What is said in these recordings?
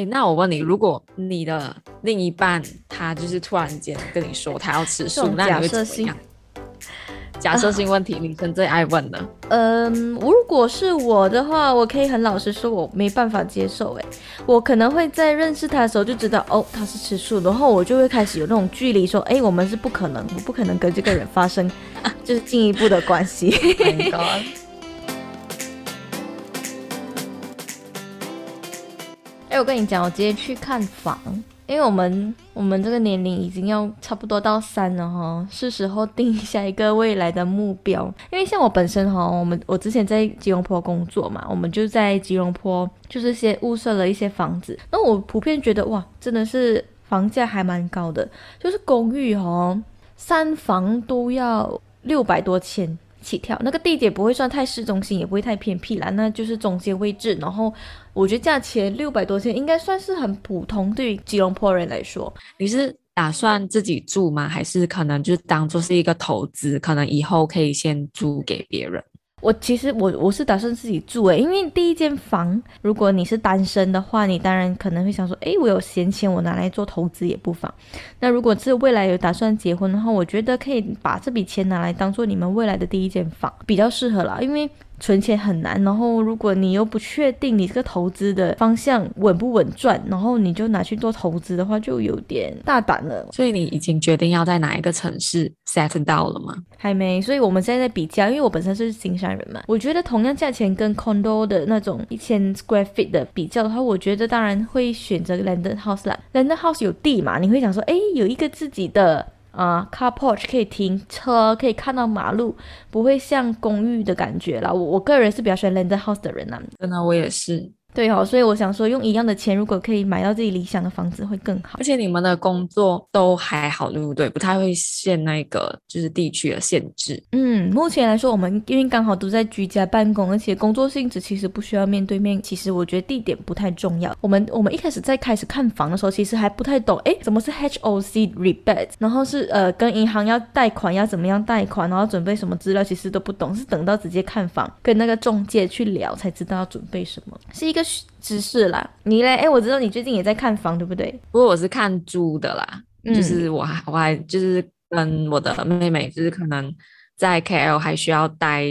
哎，那我问你，如果你的另一半他就是突然间跟你说他要吃素，那你会怎么样？假设性问题，女生最爱问的。嗯，如果是我的话，我可以很老实说，我没办法接受。哎，我可能会在认识他的时候就知道，哦，他是吃素，然后我就会开始有那种距离，说，哎，我们是不可能，我不可能跟这个人发生 就是进一步的关系。哎，我跟你讲，我直接去看房。因为我们我们这个年龄已经要差不多到三了哈，是时候定下一个未来的目标。因为像我本身哈，我们我之前在吉隆坡工作嘛，我们就在吉隆坡就是先物色了一些房子。那我普遍觉得哇，真的是房价还蛮高的，就是公寓哈，三房都要六百多千。起跳，那个地点不会算太市中心，也不会太偏僻啦，那就是中间位置。然后我觉得价钱六百多千应该算是很普通，对于吉隆坡人来说。你是打算自己住吗？还是可能就当做是一个投资，可能以后可以先租给别人？我其实我我是打算自己住诶，因为第一间房，如果你是单身的话，你当然可能会想说，诶，我有闲钱，我拿来做投资也不妨。那如果是未来有打算结婚的话，我觉得可以把这笔钱拿来当做你们未来的第一间房，比较适合啦，因为。存钱很难，然后如果你又不确定你这个投资的方向稳不稳赚，然后你就拿去做投资的话，就有点大胆了。所以你已经决定要在哪一个城市 set 到了吗？还没，所以我们现在在比较，因为我本身是金山人嘛，我觉得同样价钱跟 condo 的那种一千 square feet 的比较的话，我觉得当然会选择 London house 啦。London house 有地嘛，你会想说，哎，有一个自己的。啊，car porch 可以停车，可以看到马路，不会像公寓的感觉啦。我我个人是比较喜欢 landed house 的人呐、啊。真的，我也是。对哦，所以我想说，用一样的钱，如果可以买到自己理想的房子，会更好。而且你们的工作都还好，对不对？不太会限那个就是地区的限制。嗯，目前来说，我们因为刚好都在居家办公，而且工作性质其实不需要面对面。其实我觉得地点不太重要。我们我们一开始在开始看房的时候，其实还不太懂，哎，怎么是 HOC rebate？然后是呃，跟银行要贷款要怎么样贷款，然后准备什么资料，其实都不懂。是等到直接看房，跟那个中介去聊，才知道要准备什么。是一个。知识啦，你嘞？哎，我知道你最近也在看房，对不对？不过我是看租的啦，嗯、就是我还我还就是跟我的妹妹，就是可能在 KL 还需要待，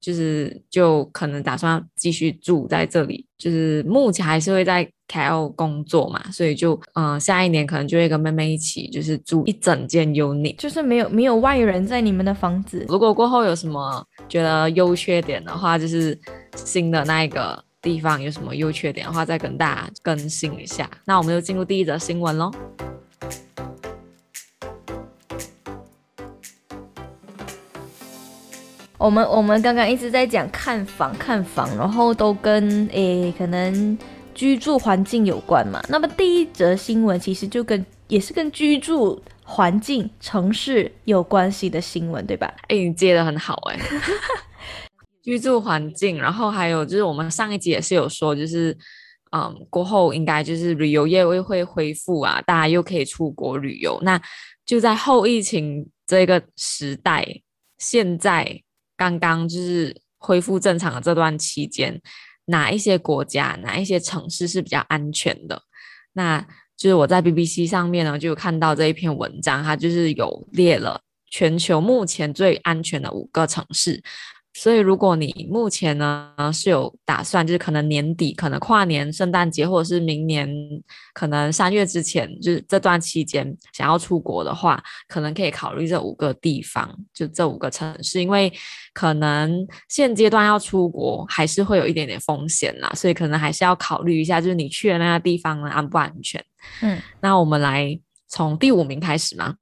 就是就可能打算继续住在这里，就是目前还是会在 KL 工作嘛，所以就嗯、呃，下一年可能就会跟妹妹一起就是住一整间 unit，就是没有没有外人在你们的房子。如果过后有什么觉得优缺点的话，就是新的那一个。地方有什么优缺点的话，再跟大家更新一下。那我们就进入第一则新闻喽。我们我们刚刚一直在讲看房看房，然后都跟诶可能居住环境有关嘛。那么第一则新闻其实就跟也是跟居住环境、城市有关系的新闻，对吧？哎，你接的很好哎。居住环境，然后还有就是我们上一集也是有说，就是嗯过后应该就是旅游业会会恢复啊，大家又可以出国旅游。那就在后疫情这个时代，现在刚刚就是恢复正常的这段期间，哪一些国家、哪一些城市是比较安全的？那就是我在 BBC 上面呢就看到这一篇文章，它就是有列了全球目前最安全的五个城市。所以，如果你目前呢是有打算，就是可能年底、可能跨年、圣诞节，或者是明年可能三月之前，就是这段期间想要出国的话，可能可以考虑这五个地方，就这五个城市，因为可能现阶段要出国还是会有一点点风险啦，所以可能还是要考虑一下，就是你去的那个地方呢安不安全？嗯，那我们来从第五名开始吗？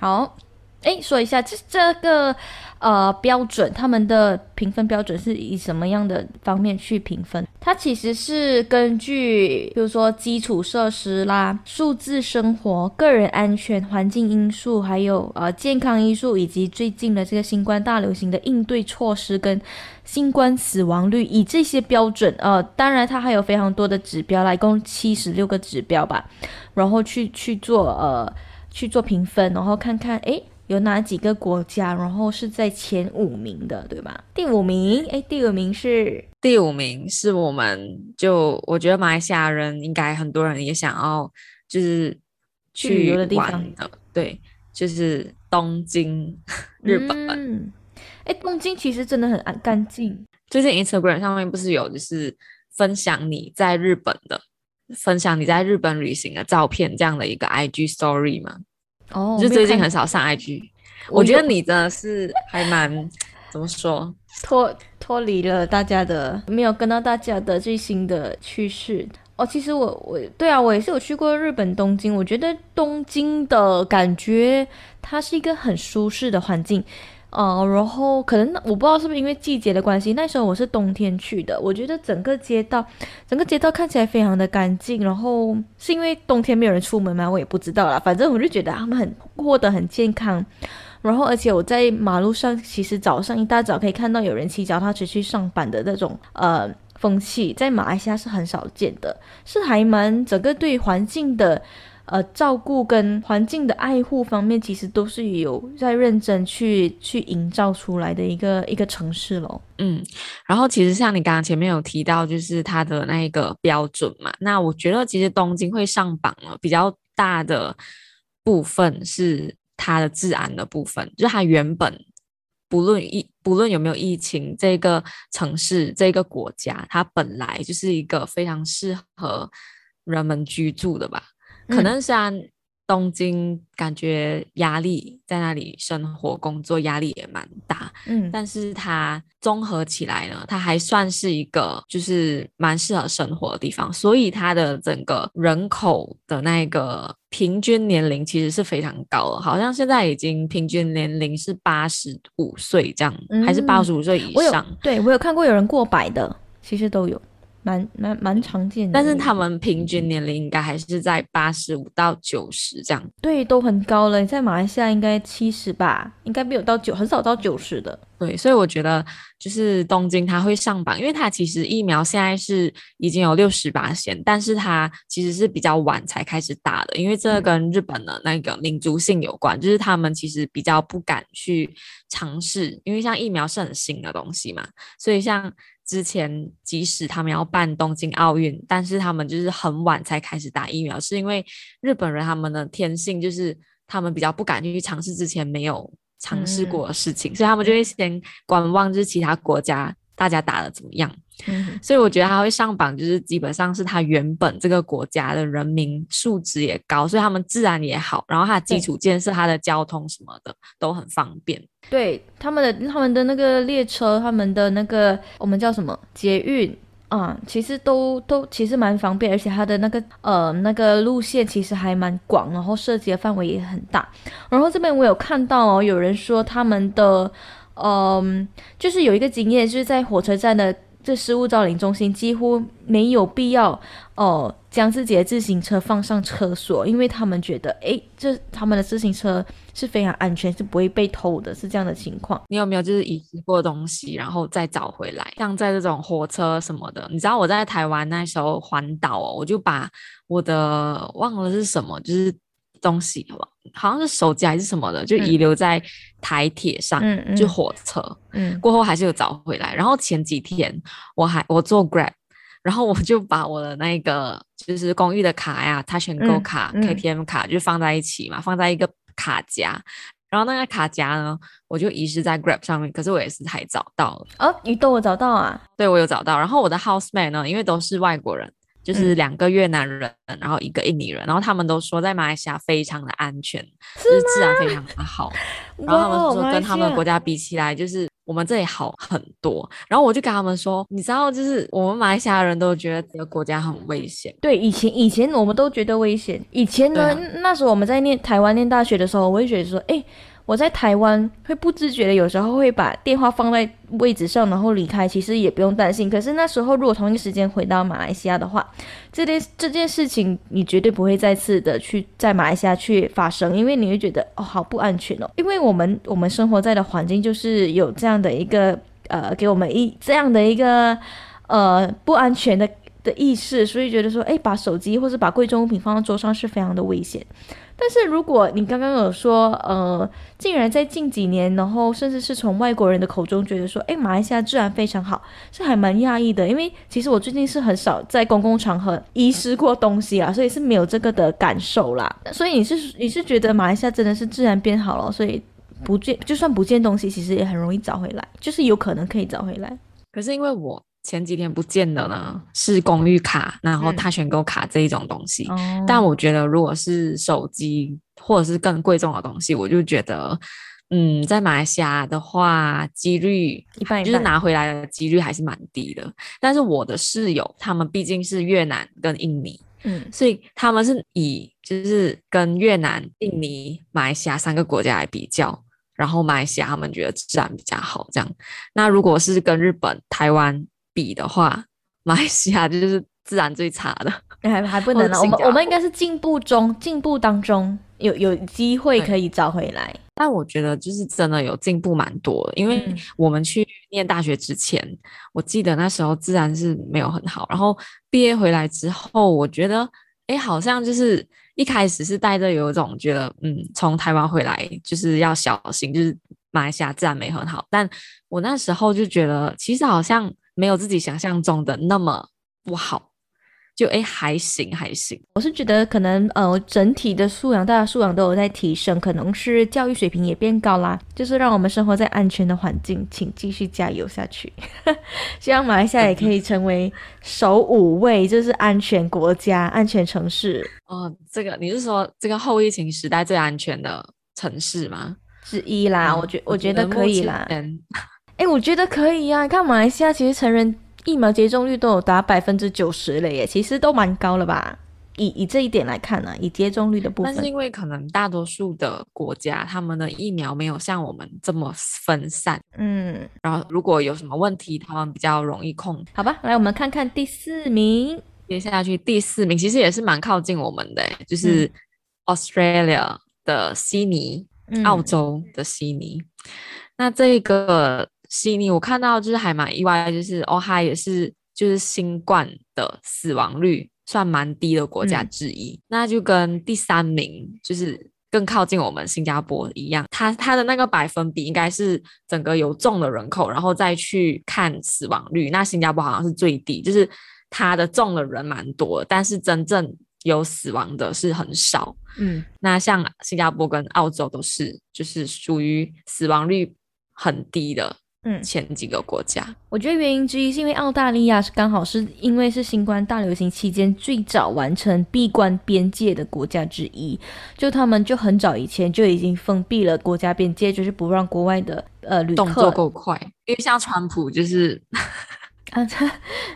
好。哎，说一下这这个呃标准，他们的评分标准是以什么样的方面去评分？它其实是根据，比如说基础设施啦、数字生活、个人安全、环境因素，还有呃健康因素，以及最近的这个新冠大流行的应对措施跟新冠死亡率，以这些标准，呃，当然它还有非常多的指标来，一共七十六个指标吧，然后去去做呃去做评分，然后看看哎。有哪几个国家，然后是在前五名的，对吧？第五名，哎，第五名是第五名是我们就我觉得马来西亚人应该很多人也想要就是去，去旅游的地方的，对，就是东京，日本。哎、嗯，东京其实真的很安干净。最近 Instagram 上面不是有就是分享你在日本的，分享你在日本旅行的照片这样的一个 IG Story 吗？哦，就最近很少上 IG，我，我觉得你真的是还蛮怎么说，脱脱离了大家的，没有跟到大家的最新的趋势。哦，其实我我对啊，我也是有去过日本东京，我觉得东京的感觉它是一个很舒适的环境。哦、然后可能我不知道是不是因为季节的关系，那时候我是冬天去的，我觉得整个街道，整个街道看起来非常的干净。然后是因为冬天没有人出门吗？我也不知道啦。反正我就觉得他们很过得很健康。然后而且我在马路上，其实早上一大早可以看到有人骑脚踏车去上班的那种呃风气，在马来西亚是很少见的，是还蛮整个对环境的。呃，照顾跟环境的爱护方面，其实都是有在认真去去营造出来的一个一个城市咯。嗯，然后其实像你刚刚前面有提到，就是它的那一个标准嘛。那我觉得其实东京会上榜了，比较大的部分是它的治安的部分，就是它原本不论疫不论有没有疫情，这个城市这个国家，它本来就是一个非常适合人们居住的吧。可能虽然东京感觉压力在那里生活工作压力也蛮大，嗯，但是它综合起来呢，它还算是一个就是蛮适合生活的地方，所以它的整个人口的那个平均年龄其实是非常高了，好像现在已经平均年龄是八十五岁这样，嗯、还是八十五岁以上？我对我有看过有人过百的，其实都有。蛮蛮蛮常见的，但是他们平均年龄应该还是在八十五到九十这样。对，都很高了。你在马来西亚应该七十吧，应该没有到九，很少到九十的。对，所以我觉得就是东京它会上榜，因为它其实疫苗现在是已经有六十八线，但是它其实是比较晚才开始打的，因为这跟日本的那个民族性有关，就是他们其实比较不敢去尝试，因为像疫苗是很新的东西嘛，所以像。之前即使他们要办东京奥运，但是他们就是很晚才开始打疫苗，是因为日本人他们的天性就是他们比较不敢去尝试之前没有尝试过的事情，嗯、所以他们就会先观望，就是其他国家大家打的怎么样。嗯，所以我觉得他会上榜，就是基本上是他原本这个国家的人民素质也高，所以他们自然也好，然后他的基础建设、他的交通什么的都很方便。对，他们的他们的那个列车，他们的那个我们叫什么捷运啊，其实都都其实蛮方便，而且它的那个呃那个路线其实还蛮广，然后涉及的范围也很大。然后这边我有看到哦，有人说他们的嗯、呃，就是有一个经验，就是在火车站的。这失物招领中心几乎没有必要哦，将自己的自行车放上车锁，因为他们觉得，诶，这他们的自行车是非常安全，是不会被偷的，是这样的情况。你有没有就是遗失过东西，然后再找回来？像在这种火车什么的，你知道我在台湾那时候环岛哦，我就把我的忘了是什么，就是。东西好像是手机还是什么的，就遗留在台铁上，嗯、就火车，嗯，过后还是有找回来。然后前几天我还我做 Grab，然后我就把我的那个就是公寓的卡呀，Touch 'n Go 卡、嗯、KTM 卡就放在一起嘛，放在一个卡夹。然后那个卡夹呢，我就遗失在 Grab 上面，可是我也是才找到了。哦，你都有找到啊？对，我有找到。然后我的 housemate 呢，因为都是外国人。就是两个越南人，嗯，然后一个印尼人，然后他们都说在马来西亚非常的安全，就是治安非常的好。然后他们说跟他们国家比起来，就是我们这里好很多。然后我就跟他们说，你知道，就是我们马来西亚人都觉得这个国家很危险。对，以前以前我们都觉得危险。以前呢，啊，那时候我们在念台湾念大学的时候，我会觉得说，哎。我在台湾会不自觉的，有时候会把电话放在位置上，然后离开，其实也不用担心。可是那时候如果同一时间回到马来西亚的话，这件这件事情你绝对不会再次的去在马来西亚去发生，因为你会觉得哦，好不安全哦，因为我们我们生活在的环境就是有这样的一个呃，给我们一这样的一个呃不安全的的意识，所以觉得说，哎，把手机或是把贵重物品放在桌上是非常的危险。但是如果你刚刚有说，呃，竟然在近几年，然后甚至是从外国人的口中觉得说，哎，马来西亚治安非常好，是还蛮讶异的。因为其实我最近是很少在公共场合遗失过东西啦，所以是没有这个的感受啦。所以你是你是觉得马来西亚真的是治安变好了，所以不见就算不见东西，其实也很容易找回来，就是有可能可以找回来。可是因为我。前几天不见的呢，是公寓卡，然后他选购卡这一种东西。嗯、但我觉得，如果是手机或者是更贵重的东西，我就觉得，嗯，在马来西亚的话，几率就是拿回来的几率还是蛮低的。但是我的室友他们毕竟是越南跟印尼，嗯，所以他们是以就是跟越南、印尼、马来西亚三个国家来比较，然后马来西亚他们觉得治安比较好，这样。那如果是跟日本、台湾，比的话，马来西亚就是自然最差的，还还不能呢。我们我们应该是进步中，进步当中有有机会可以找回来。但我觉得就是真的有进步蛮多的，因为我们去念大学之前，嗯、我记得那时候自然是没有很好。然后毕业回来之后，我觉得哎，好像就是一开始是带着有一种觉得，嗯，从台湾回来就是要小心，就是马来西亚自然没很好。但我那时候就觉得，其实好像。没有自己想象中的那么不好，就诶还行还行。我是觉得可能呃整体的素养，大家素养都有在提升，可能是教育水平也变高啦。就是让我们生活在安全的环境，请继续加油下去。希望马来西亚也可以成为首五位，就是安全国家、安全城市。哦，这个你是说这个后疫情时代最安全的城市吗？之一啦，我觉我觉得可以啦。哎，我觉得可以呀、啊！你看马来西亚其实成人疫苗接种率都有达百分之九十了耶，其实都蛮高了吧？以以这一点来看呢、啊，以接种率的部分，但是因为可能大多数的国家他们的疫苗没有像我们这么分散，嗯，然后如果有什么问题，他们比较容易控。好吧，来我们看看第四名，接下去第四名其实也是蛮靠近我们的，就是 Australia 的悉尼，嗯、澳洲的悉尼，那这个。悉尼，我看到就是还蛮意外，就是哦，它也是就是新冠的死亡率算蛮低的国家之一，嗯、那就跟第三名就是更靠近我们新加坡一样，它它的那个百分比应该是整个有中的人口，然后再去看死亡率，那新加坡好像是最低，就是它的中的人蛮多，但是真正有死亡的是很少，嗯，那像新加坡跟澳洲都是就是属于死亡率很低的。嗯，前几个国家，我觉得原因之一是因为澳大利亚是刚好是因为是新冠大流行期间最早完成闭关边界的国家之一，就他们就很早以前就已经封闭了国家边界，就是不让国外的呃旅客动作够快，因为像川普就是 啊，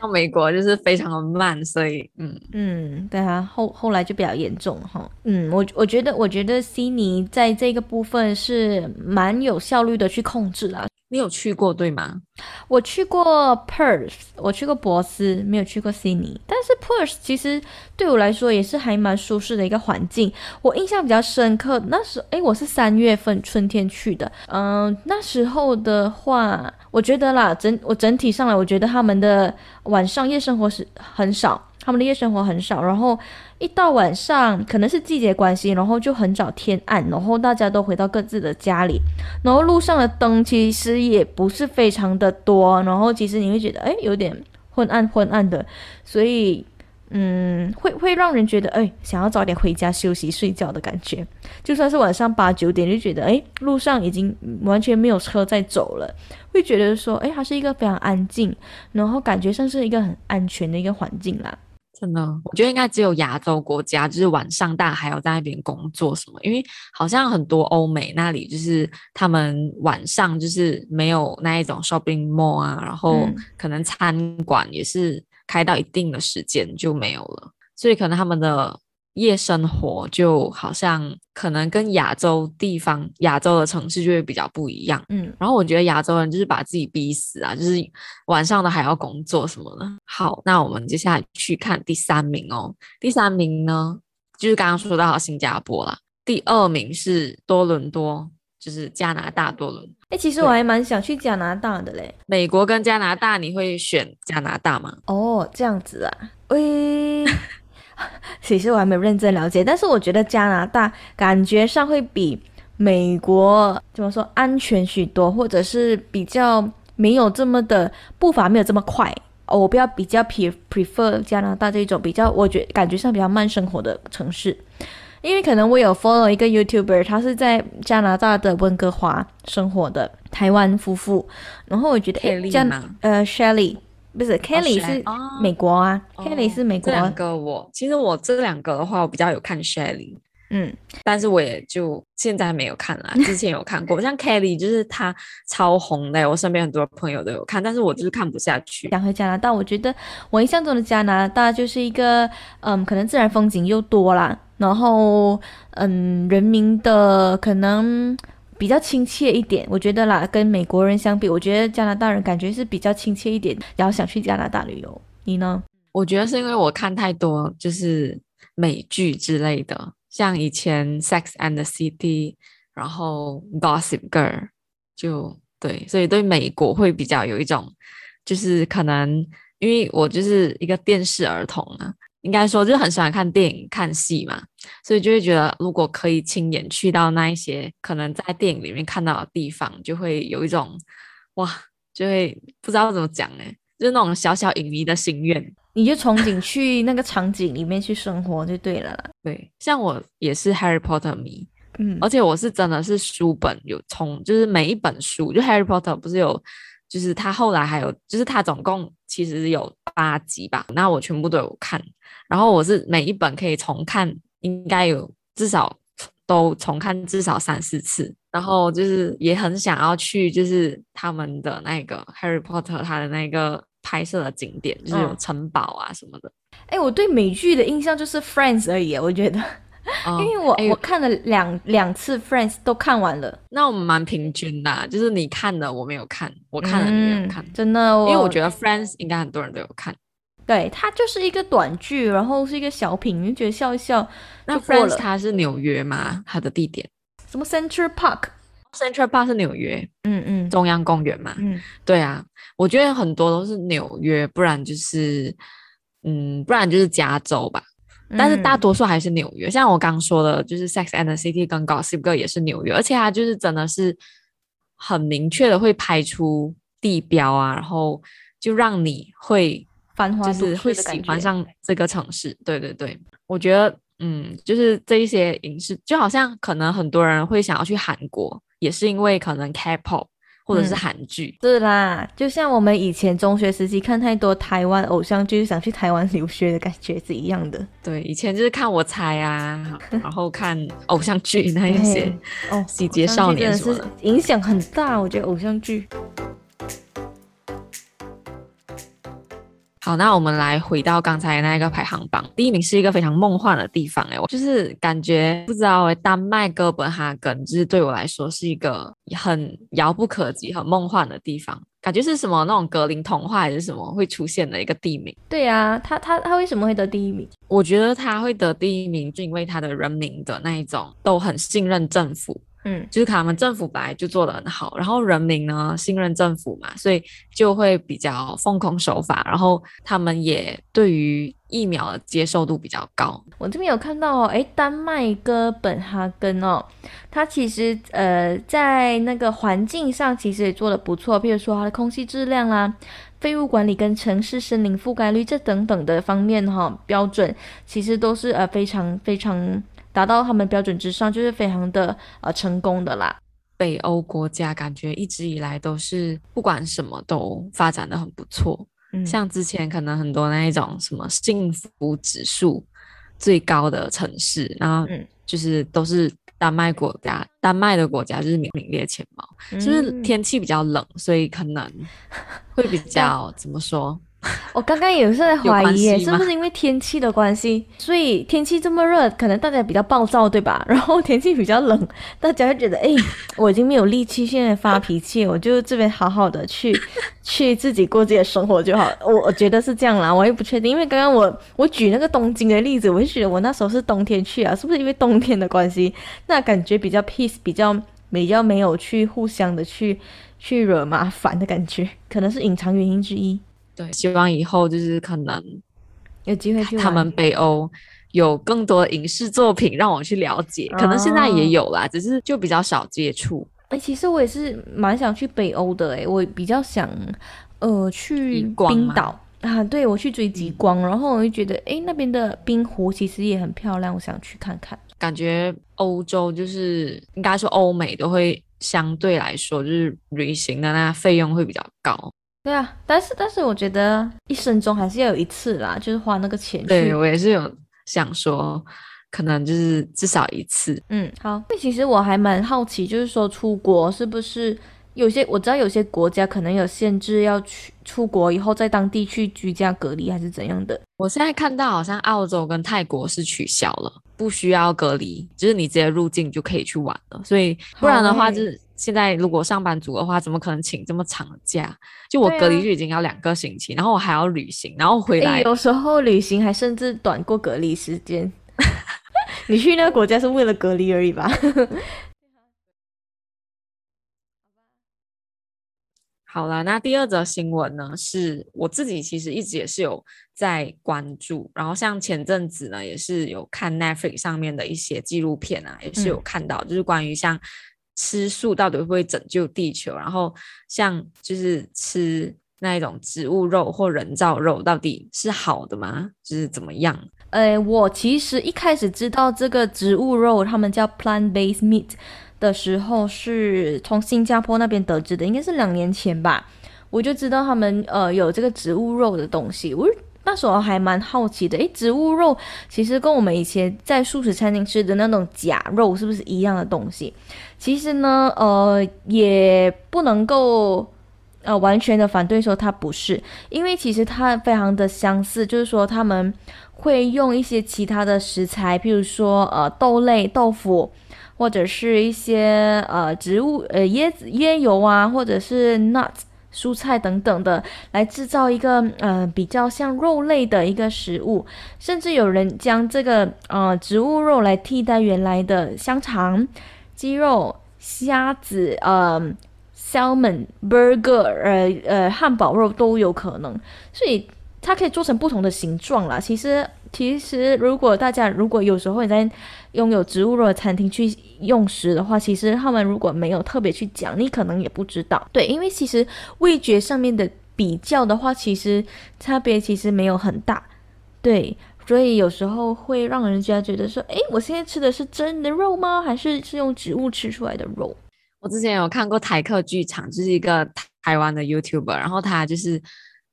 到 美国就是非常的慢，所以嗯。嗯，对啊，后后来就比较严重哈，嗯，我我觉得我觉得悉尼在这个部分是蛮有效率的去控制啦。你有去过对吗？我去过 Perth，我去过博斯，没有去过悉尼。但是 Perth 其实对我来说也是还蛮舒适的一个环境。我印象比较深刻，那时诶，我是三月份春天去的。嗯，那时候的话，我觉得啦，整我整体上来，我觉得他们的晚上夜生活是很少，他们的夜生活很少，然后。一到晚上，可能是季节关系，然后就很早天暗，然后大家都回到各自的家里，然后路上的灯其实也不是非常的多，然后其实你会觉得，哎，有点昏暗昏暗的，所以，嗯，会 会让人觉得，哎，想要早点回家休息睡觉的感觉。就算是晚上八九点，就觉得，哎，路上已经完全没有车在走了，会觉得说，哎，它是一个非常安静，然后感觉像是一个很安全的一个环境啦。真的，我觉得应该只有亚洲国家，就是晚上大家还要在那边工作什么，因为好像很多欧美那里就是他们晚上就是没有那一种 shopping mall 啊，然后可能餐馆也是开到一定的时间就没有了，所以可能他们的。夜生活就好像可能跟亚洲地方、亚洲的城市就会比较不一样，嗯，然后我觉得亚洲人就是把自己逼死啊，就是晚上的还要工作什么的。好，那我们接下来去看第三名哦。第三名呢，就是刚刚说到新加坡啦。第二名是多伦多，就是加拿大多伦。哎、欸，其实我还蛮想去加拿大的嘞。美国跟加拿大，你会选加拿大吗？哦，这样子啊。喂，其实我还没有认真了解，但是我觉得加拿大感觉上会比美国怎么说安全许多，或者是比较没有这么的步伐没有这么快。哦，我比较比较 prefer 加拿大这种比较，我觉感觉上比较慢生活的城市。因为可能我有 follow 一个 YouTuber，他是在加拿大的温哥华生活的台湾夫妇，然后我觉得诶，加拿呃 Shelly 不是 Kelly 是美国啊，Kelly 是美国。这两个我其实我这两个的话，我比较有看 Shelly。嗯，但是我也就现在没有看了，之前有看过，像 Kelly 就是她超红的，我身边很多朋友都有看，但是我就是看不下去。讲回加拿大，我觉得我印象中的加拿大就是一个，嗯，可能自然风景又多啦，然后嗯，人民的可能比较亲切一点，我觉得啦，跟美国人相比，我觉得加拿大人感觉是比较亲切一点，然后想去加拿大旅游。你呢？我觉得是因为我看太多就是美剧之类的。像以前《Sex and the City》，然后《Gossip Girl》，就对，所以对美国会比较有一种，就是可能因为我就是一个电视儿童啊，应该说就很喜欢看电影、看戏嘛，所以就会觉得如果可以亲眼去到那一些可能在电影里面看到的地方，就会有一种哇，就会不知道怎么讲哎，就是那种小小影迷的心愿。你就憧憬去那个场景里面去生活就对了啦。对，像我也是 Harry Potter 迷，嗯，而且我是真的是书本有从，就是每一本书，就 Harry Potter 不是有，就是他后来还有，就是他总共其实有八集吧，那我全部都有看，然后我是每一本可以重看，应该有至少都重看至少三四次，然后就是也很想要去，就是他们的那个 Harry Potter 他的那个。拍摄的景点就是有城堡啊什么的。哎、嗯欸，我对美剧的印象就是 Friends 而已，我觉得，哦、因为我、欸、我看了两两次 Friends 都看完了。那我们蛮平均的，就是你看的我没有看，我看了你没有看，嗯、真的。因为我觉得 Friends 应该很多人都有看。对，它就是一个短剧，然后是一个小品，你就觉得笑一笑。那 Friends 它是纽约吗？它的地点？什么 Central Park？Central Park 是纽约，嗯嗯，中央公园嘛，嗯，对啊，我觉得很多都是纽约，不然就是，嗯，不然就是加州吧，嗯、但是大多数还是纽约。像我刚说的，就是 Sex and the City 跟 Gossip Girl 也是纽约，而且它就是真的是很明确的会拍出地标啊，然后就让你会繁华，就是会喜欢上这个城市。对对对，我觉得，嗯，就是这一些影视，就好像可能很多人会想要去韩国。也是因为可能 K-pop 或者是韩剧，是啦，就像我们以前中学时期看太多台湾偶像剧，想去台湾留学的感觉是一样的。对，以前就是看我猜啊，然后看偶像剧那一些哦，喜劫少年什么的，影响很大。我觉得偶像剧。好，那我们来回到刚才那个排行榜，第一名是一个非常梦幻的地方，哎，我就是感觉不知道哎，丹麦哥本哈根，就是对我来说是一个很遥不可及、很梦幻的地方，感觉是什么那种格林童话还是什么会出现的一个地名。对啊，他他他为什么会得第一名？我觉得他会得第一名，就因为他的人民的那一种都很信任政府。嗯，就是他们政府本来就做得很好，然后人民呢信任政府嘛，所以就会比较奉公守法，然后他们也对于疫苗的接受度比较高。我这边有看到哦，诶，丹麦哥本哈根哦，它其实呃在那个环境上其实也做得不错，譬如说它的空气质量啦、废物管理跟城市森林覆盖率这等等的方面哈、哦、标准，其实都是呃非常非常。达到他们标准之上，就是非常的呃成功的啦。北欧国家感觉一直以来都是不管什么都发展的很不错。嗯，像之前可能很多那一种什么幸福指数最高的城市，然后就是都是丹麦国家，嗯、丹麦的国家就是名列前茅。就、嗯、是天气比较冷，所以可能会比 较怎么说？我刚刚也是在怀疑耶，是不是因为天气的关系，所以天气这么热，可能大家比较暴躁，对吧？然后天气比较冷，大家会觉得，哎，我已经没有力气现在发脾气，我就这边好好的去 去自己过自己的生活就好。我我觉得是这样啦，我也不确定，因为刚刚我我举那个东京的例子，我就觉得我那时候是冬天去啊，是不是因为冬天的关系，那感觉比较 peace，比较比较没有去互相的去去惹麻烦的感觉，可能是隐藏原因之一。对，希望以后就是可能有机会去他们北欧有更多的影视作品让我去了解，可能现在也有啦，哦、只是就比较少接触。哎、欸，其实我也是蛮想去北欧的、欸，哎，我比较想呃去冰岛啊，对，我去追极光，然后我就觉得哎、欸、那边的冰湖其实也很漂亮，我想去看看。感觉欧洲就是应该说欧美都会相对来说就是旅行的那费用会比较高。对啊，但是但是我觉得一生中还是要有一次啦，就是花那个钱去。对，我也是有想说，可能就是至少一次。嗯，好。那其实我还蛮好奇，就是说出国是不是有些我知道有些国家可能有限制，要去出国以后在当地去居家隔离还是怎样的？我现在看到好像澳洲跟泰国是取消了，不需要隔离，就是你直接入境就可以去玩了。所以不然的话就是。现在如果上班族的话，怎么可能请这么长的假？就我隔离就已经要两个星期，啊、然后我还要旅行，然后回来。有时候旅行还甚至短过隔离时间。你去那个国家是为了隔离而已吧？好了，那第二则新闻呢，是我自己其实一直也是有在关注，然后像前阵子呢，也是有看 Netflix 上面的一些纪录片啊，也是有看到，嗯、就是关于像。吃素到底会不会拯救地球？然后像就是吃那一种植物肉或人造肉，到底是好的吗？就是怎么样？呃，我其实一开始知道这个植物肉，他们叫 plant-based meat 的时候，是从新加坡那边得知的，应该是两年前吧。我就知道他们呃有这个植物肉的东西，我。那时候还蛮好奇的，诶，植物肉其实跟我们以前在素食餐厅吃的那种假肉是不是一样的东西？其实呢，呃，也不能够呃完全的反对说它不是，因为其实它非常的相似，就是说他们会用一些其他的食材，譬如说呃豆类、豆腐，或者是一些呃植物呃椰子、椰油啊，或者是 nuts。蔬菜等等的，来制造一个呃比较像肉类的一个食物，甚至有人将这个呃植物肉来替代原来的香肠、鸡肉、虾子、呃 salmon、burger、呃呃汉堡肉都有可能，所以它可以做成不同的形状啦。其实。其实，如果大家如果有时候你在拥有植物肉的餐厅去用食的话，其实他们如果没有特别去讲，你可能也不知道。对，因为其实味觉上面的比较的话，其实差别其实没有很大。对，所以有时候会让人家觉得说，诶，我现在吃的是真的肉吗？还是是用植物吃出来的肉？我之前有看过台客剧场，就是一个台湾的 YouTuber，然后他就是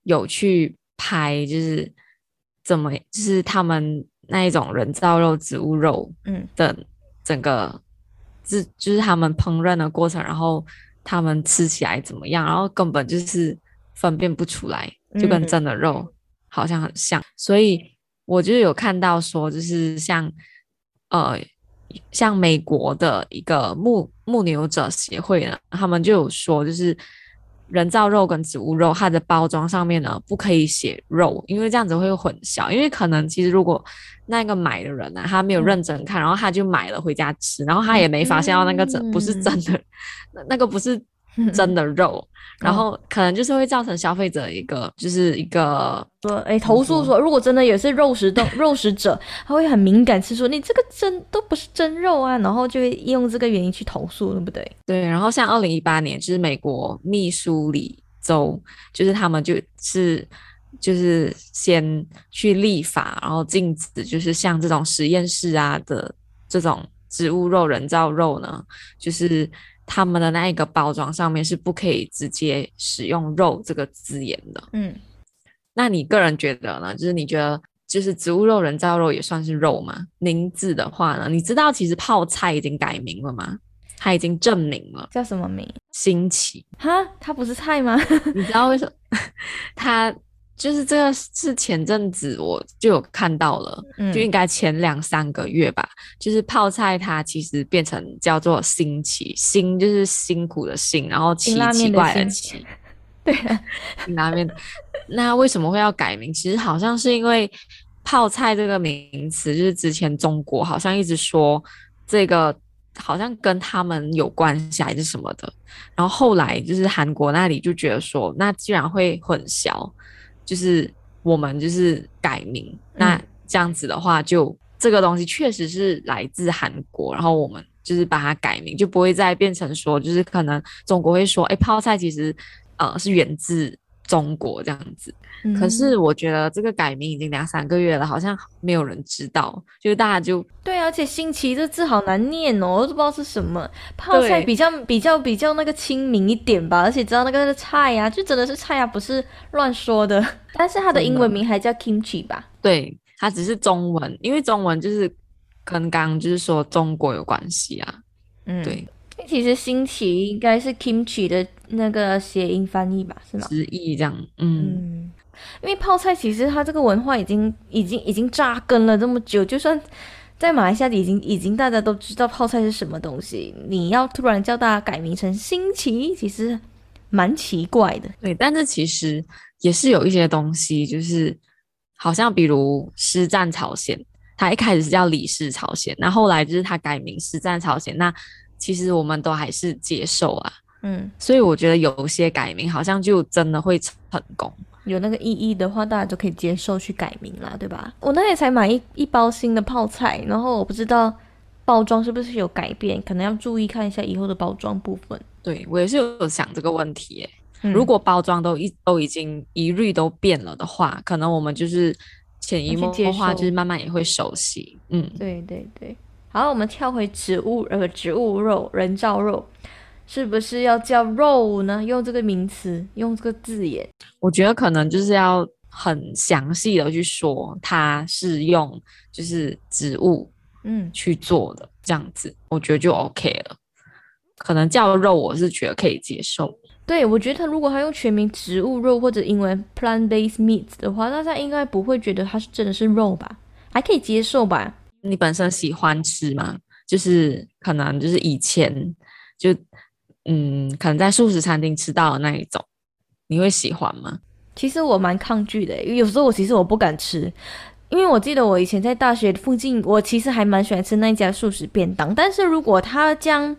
有去拍，就是。怎么就是他们那一种人造肉、植物肉，嗯的整个，是就是他们烹饪的过程，然后他们吃起来怎么样，然后根本就是分辨不出来，就跟真的肉好像很像。嗯、所以我就有看到说，就是像呃像美国的一个牧牧牛者协会呢，他们就有说，就是。人造肉跟植物肉，它的包装上面呢，不可以写肉，因为这样子会混淆。因为可能其实如果那个买的人呢、啊，他没有认真看，嗯、然后他就买了回家吃，然后他也没发现到那个真不是真的，那、那个不是。真的肉，然后可能就是会造成消费者一个就是一个说，哎，投诉说，如果真的也是肉食动 肉食者，他会很敏感，是说你这个真都不是真肉啊，然后就会用这个原因去投诉，对不对？对，然后像二零一八年，就是美国密苏里州，就是他们就是就是先去立法，然后禁止就是像这种实验室啊的这种植物肉、人造肉呢，就是。他们的那一个包装上面是不可以直接使用“肉”这个字眼的。嗯，那你个人觉得呢？就是你觉得，就是植物肉、人造肉也算是肉吗？名字的话呢？你知道其实泡菜已经改名了吗？它已经正名了，叫什么名？新奇。哈，它不是菜吗？你知道为什么？它。就是这个是前阵子我就有看到了，嗯、就应该前两三个月吧。就是泡菜它其实变成叫做新奇，辛就是辛苦的辛，然后奇奇怪的奇。对，辛拉面。那为什么会要改名？其实好像是因为泡菜这个名词，就是之前中国好像一直说这个好像跟他们有关系还是什么的。然后后来就是韩国那里就觉得说，那既然会混淆，就是我们就是改名，嗯、那这样子的话就，就这个东西确实是来自韩国，然后我们就是把它改名，就不会再变成说，就是可能中国会说，哎，泡菜其实呃是源自。中国这样子，可是我觉得这个改名已经两三个月了，好像没有人知道，就是大家就对，而且新奇这字好难念哦，我都不知道是什么。泡菜比较比较比较那个亲民一点吧，而且知道那个菜呀、啊，就真的是菜呀、啊，不是乱说的。但是它的英文名还叫 kimchi 吧？对，它只是中文，因为中文就是跟刚刚就是说中国有关系啊。嗯，对。其实新奇应该是 kimchi 的那个谐音翻译吧，是吗？直译这样，嗯，嗯，因为泡菜其实它这个文化已经已经已经扎根了这么久，就算在马来西亚已经已经大家都知道泡菜是什么东西，你要突然叫大家改名成新奇，其实蛮奇怪的。对，但是其实也是有一些东西，就是好像比如师战朝鲜，它一开始是叫李氏朝鲜，那后来就是它改名师战朝鲜，那。其实我们都还是接受啊，嗯，所以我觉得有些改名好像就真的会成功，有那个意义的话，大家就可以接受去改名啦，对吧？我那里才买一一包新的泡菜，然后我不知道包装是不是有改变，可能要注意看一下以后的包装部分。对，我也是有想这个问题耶，嗯，如果包装都一都已经一律都变了的话，可能我们就是潜移默化，就是慢慢也会熟悉。嗯，对对对。好，我们跳回植物，呃，植物肉、人造肉，是不是要叫肉呢？用这个名词，用这个字眼，我觉得可能就是要很详细的去说，它是用就是植物，嗯，去做的这样子，我觉得就 OK 了。可能叫肉，我是觉得可以接受。对，我觉得他如果他用全名植物肉或者英文 plant-based meat 的话，那他应该不会觉得它是真的是肉吧？还可以接受吧？你本身喜欢吃吗？就是可能就是以前就嗯，可能在素食餐厅吃到的那一种，你会喜欢吗？其实我蛮抗拒的，有时候我其实我不敢吃，因为我记得我以前在大学附近，我其实还蛮喜欢吃那一家素食便当。但是如果他将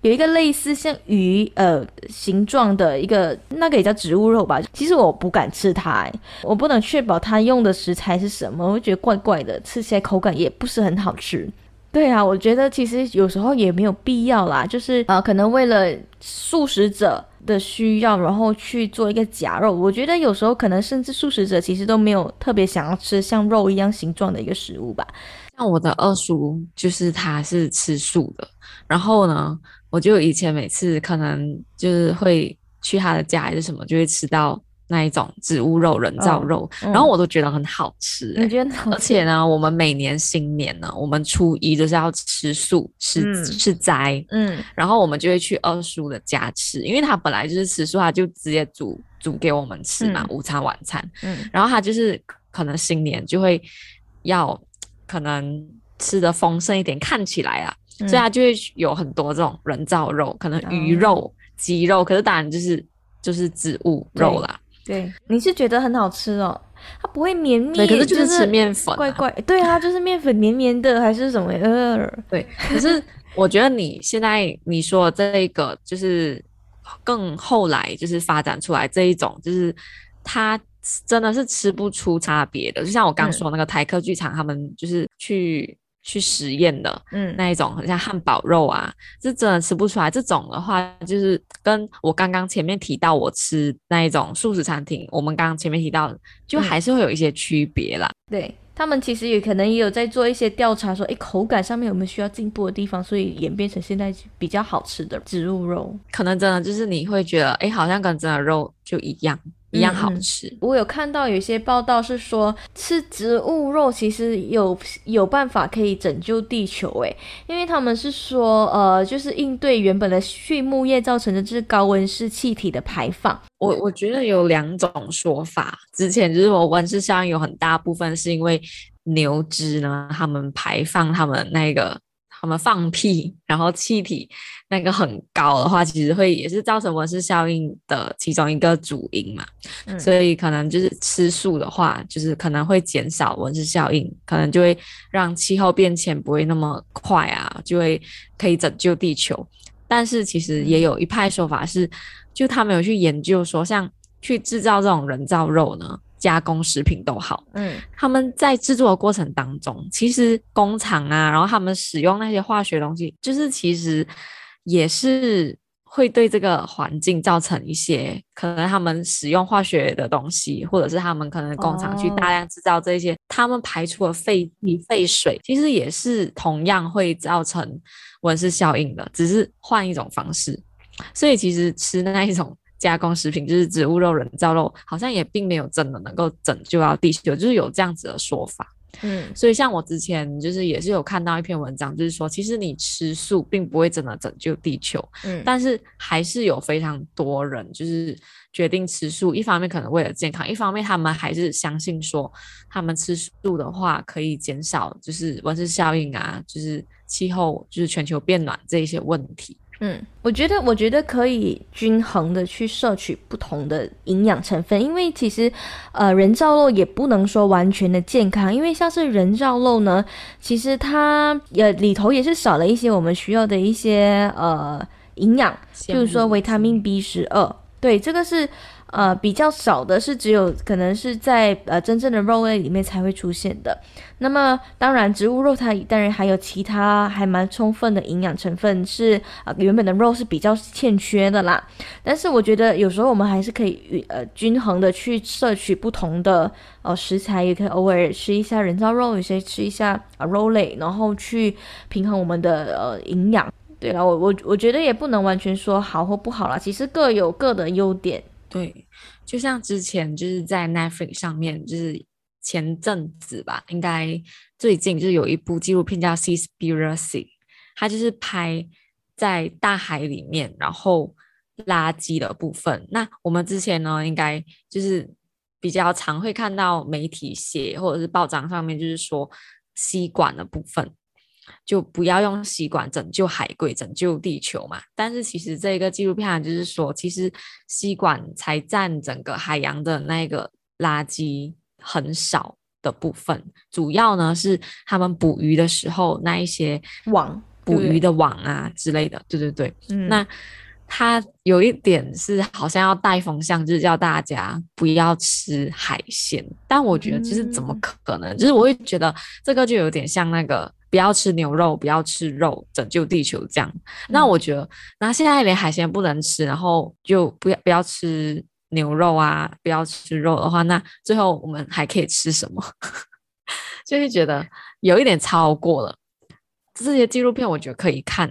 有一个类似像鱼呃形状的一个那个也叫植物肉吧，其实我不敢吃它，我不能确保它用的食材是什么，我会觉得怪怪的，吃起来口感也不是很好吃。对啊，我觉得其实有时候也没有必要啦，就是呃可能为了素食者的需要，然后去做一个假肉。我觉得有时候可能甚至素食者其实都没有特别想要吃像肉一样形状的一个食物吧。像我的二叔就是他是吃素的，然后呢。我就以前每次可能就是会去他的家还是什么，就会吃到那一种植物肉、人造肉，然后我都觉得很好吃、欸。你觉得？而且呢，我们每年新年呢，我们初一就是要吃素、吃、嗯、吃斋，嗯，然后我们就会去二叔的家吃，因为他本来就是吃素，他就直接煮煮给我们吃嘛，嗯、午餐、晚餐，嗯，然后他就是可能新年就会要可能吃的丰盛一点，看起来啊。所以他就会有很多这种人造肉，可能鱼肉、鸡肉，可是当然就是就是植物肉啦。对，你是觉得很好吃哦？它不会绵密，可是就是吃面粉，怪怪。对啊，就是面粉绵绵的，还是什么？呃，对。可是我觉得你现在你说这一个，就是更后来就是发展出来这一种，就是它真的是吃不出差别的。就像我刚说那个台客剧场，他们就是去。去实验的，嗯，那一种很像汉堡肉啊，是真的吃不出来。这种的话，就是跟我刚刚前面提到我吃那一种素食餐厅，我们刚刚前面提到，就还是会有一些区别啦。嗯、对，他们其实也可能也有在做一些调查，说，诶，口感上面有没有需要进步的地方，所以演变成现在比较好吃的植物肉。可能真的就是你会觉得，诶，好像跟真的肉就一样。一样好吃。嗯。我有看到有些报道是说，吃植物肉其实有有办法可以拯救地球诶，因为他们是说，呃，就是应对原本的畜牧业造成的就是高温室气体的排放。我我觉得有两种说法，之前就是我温室效应有很大部分是因为牛只呢，他们排放他们那个他们放屁，然后气体那个很高的话，其实会也是造成温室效应的其中一个主因嘛。嗯、所以可能就是吃素的话，就是可能会减少温室效应，可能就会让气候变迁不会那么快啊，就会可以拯救地球。但是其实也有一派说法是，就他们有去研究说，像去制造这种人造肉呢。加工食品都好，嗯，他们在制作的过程当中，其实工厂啊，然后他们使用那些化学东西，就是其实也是会对这个环境造成一些可能。他们使用化学的东西，或者是他们可能工厂去大量制造这些，哦、他们排出的废气、废水，其实也是同样会造成温室效应的，只是换一种方式。所以其实吃的那一种。加工食品就是植物肉、人造肉，好像也并没有真的能够拯救到地球，就是有这样子的说法。嗯，所以像我之前就是也是有看到一篇文章，就是说其实你吃素并不会真的拯救地球。嗯，但是还是有非常多人就是决定吃素，一方面可能为了健康，一方面他们还是相信说他们吃素的话可以减少就是温室效应啊，就是气候就是全球变暖这一些问题。嗯，我觉得，我觉得可以均衡的去摄取不同的营养成分，因为其实，呃，人造肉也不能说完全的健康，因为像是人造肉呢，其实它也里头也是少了一些我们需要的一些呃营养，比如说维他命 B 十二，对，这个是。呃，比较少的是只有可能是在呃真正的肉类里面才会出现的。那么当然，植物肉它当然还有其他还蛮充分的营养成分是呃原本的肉是比较欠缺的啦。但是我觉得有时候我们还是可以呃均衡的去摄取不同的呃食材，也可以偶尔吃一下人造肉，有些吃一下啊肉类，然后去平衡我们的呃营养。对了，我我我觉得也不能完全说好或不好啦，其实各有各的优点。对，就像之前就是在 Netflix 上面，就是前阵子吧，应该最近就是有一部纪录片叫《Seaspiracy》，它就是拍在大海里面，然后垃圾的部分。那我们之前呢，应该就是比较常会看到媒体写，或者是报章上面就是说吸管的部分。就不要用吸管拯救海龟、拯救地球嘛。但是其实这个纪录片就是说，其实吸管才占整个海洋的那个垃圾很少的部分，主要呢是他们捕鱼的时候那一些网、捕鱼的网啊之类的。对对对，嗯、那它有一点是好像要带风向，就是叫大家不要吃海鲜。但我觉得就是怎么可能？嗯、就是我会觉得这个就有点像那个。不要吃牛肉，不要吃肉，拯救地球这样。嗯、那我觉得，那现在连海鲜不能吃，然后就不要不要吃牛肉啊，不要吃肉的话，那最后我们还可以吃什么？就是觉得有一点超过了。这些纪录片我觉得可以看，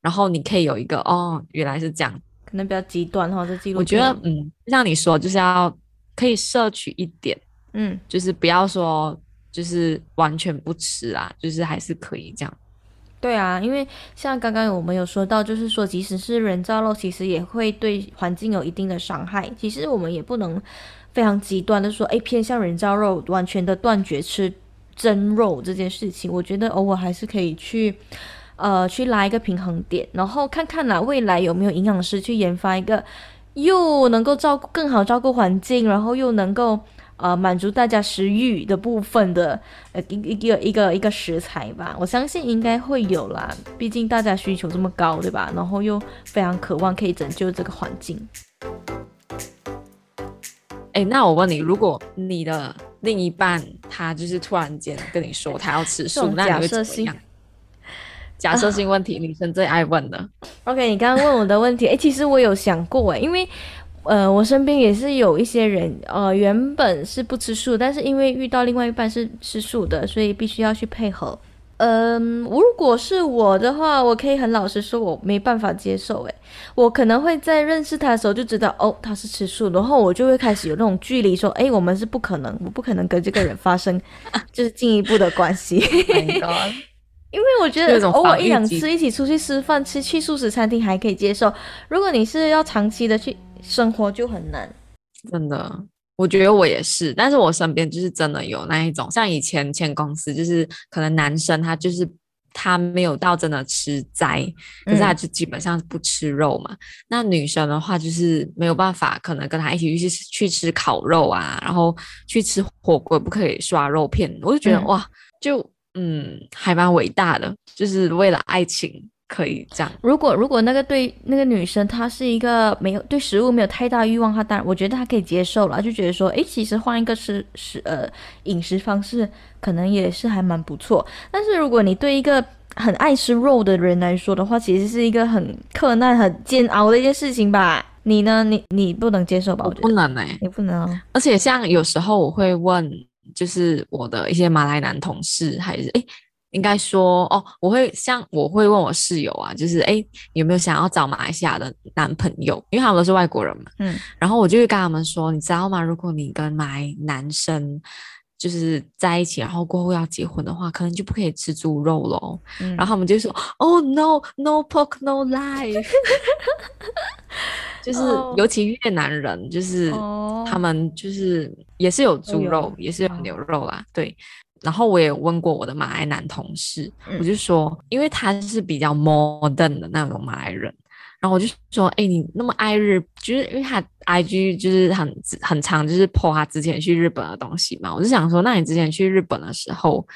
然后你可以有一个哦，原来是这样，可能比较极端哈。这纪录片我觉得，嗯，像你说，就是要可以摄取一点，嗯，就是不要说。就是完全不吃啊，就是还是可以这样。对啊，因为像刚刚我们有说到，就是说即使是人造肉，其实也会对环境有一定的伤害。其实我们也不能非常极端的说，哎，偏向人造肉，完全的断绝吃真肉这件事情。我觉得偶尔还是可以去，呃，去拉一个平衡点，然后看看啦，未来有没有营养师去研发一个又能够照顾更好照顾环境，然后又能够。呃，满足大家食欲的部分的呃一一个一个一个食材吧，我相信应该会有啦。毕竟大家需求这么高，对吧？然后又非常渴望可以拯救这个环境。哎，那我问你，如果你的另一半他就是突然间跟你说他要吃素，那你会怎么样？假设性问题，女生最爱问的。OK，你刚刚问我的问题，哎，其实我有想过，哎，因为。呃，我身边也是有一些人，呃，原本是不吃素，但是因为遇到另外一半是吃素的，所以必须要去配合。嗯、呃，如果是我的话，我可以很老实说，我没办法接受。诶，我可能会在认识他的时候就知道，哦，他是吃素，然后我就会开始有那种距离，说，诶，我们是不可能，我不可能跟这个人发生 就是进一步的关系。因为我觉得偶尔一两次一起出去吃饭，吃去素食餐厅还可以接受。如果你是要长期的去。生活就很难，真的，我觉得我也是，但是我身边就是真的有那一种，像以前前公司，就是可能男生他就是他没有到真的吃斋，可是他就基本上不吃肉嘛。嗯、那女生的话就是没有办法，可能跟他一起去去吃烤肉啊，然后去吃火锅不可以刷肉片。我就觉得、嗯、哇，就嗯还蛮伟大的，就是为了爱情可以这样。如果如果那个对那个女生她是一个没有对食物没有太大欲望，她当然我觉得她可以接受了，就觉得说哎，其实换一个吃食呃饮食方式。可能也是还蛮不错，但是如果你对一个很爱吃肉的人来说的话，其实是一个很困难、很煎熬的一件事情吧？你呢？你你不能接受吧？我觉得不能哎、欸，你不能。而且像有时候我会问，就是我的一些马来男同事，还是哎，应该说哦，我会像我会问我室友啊，就是哎，有没有想要找马来西亚的男朋友？因为他们都是外国人嘛。嗯。然后我就会跟他们说，你知道吗？如果你跟马来男生。就是在一起，然后过后要结婚的话，可能就不可以吃猪肉喽。嗯、然后他们就说：“哦，no，no pork no life。”就是尤其越南人，就是他们就是也是有猪肉，哦、也是有牛肉啦。对。然后我也问过我的马来男同事，嗯、我就说，因为他是比较 modern 的那种马来人。然后我就说，哎，你那么爱日，就是因为他 IG 就是很很常，就是 po 他之前去日本的东西嘛。我就想说，那你之前去日本的时候，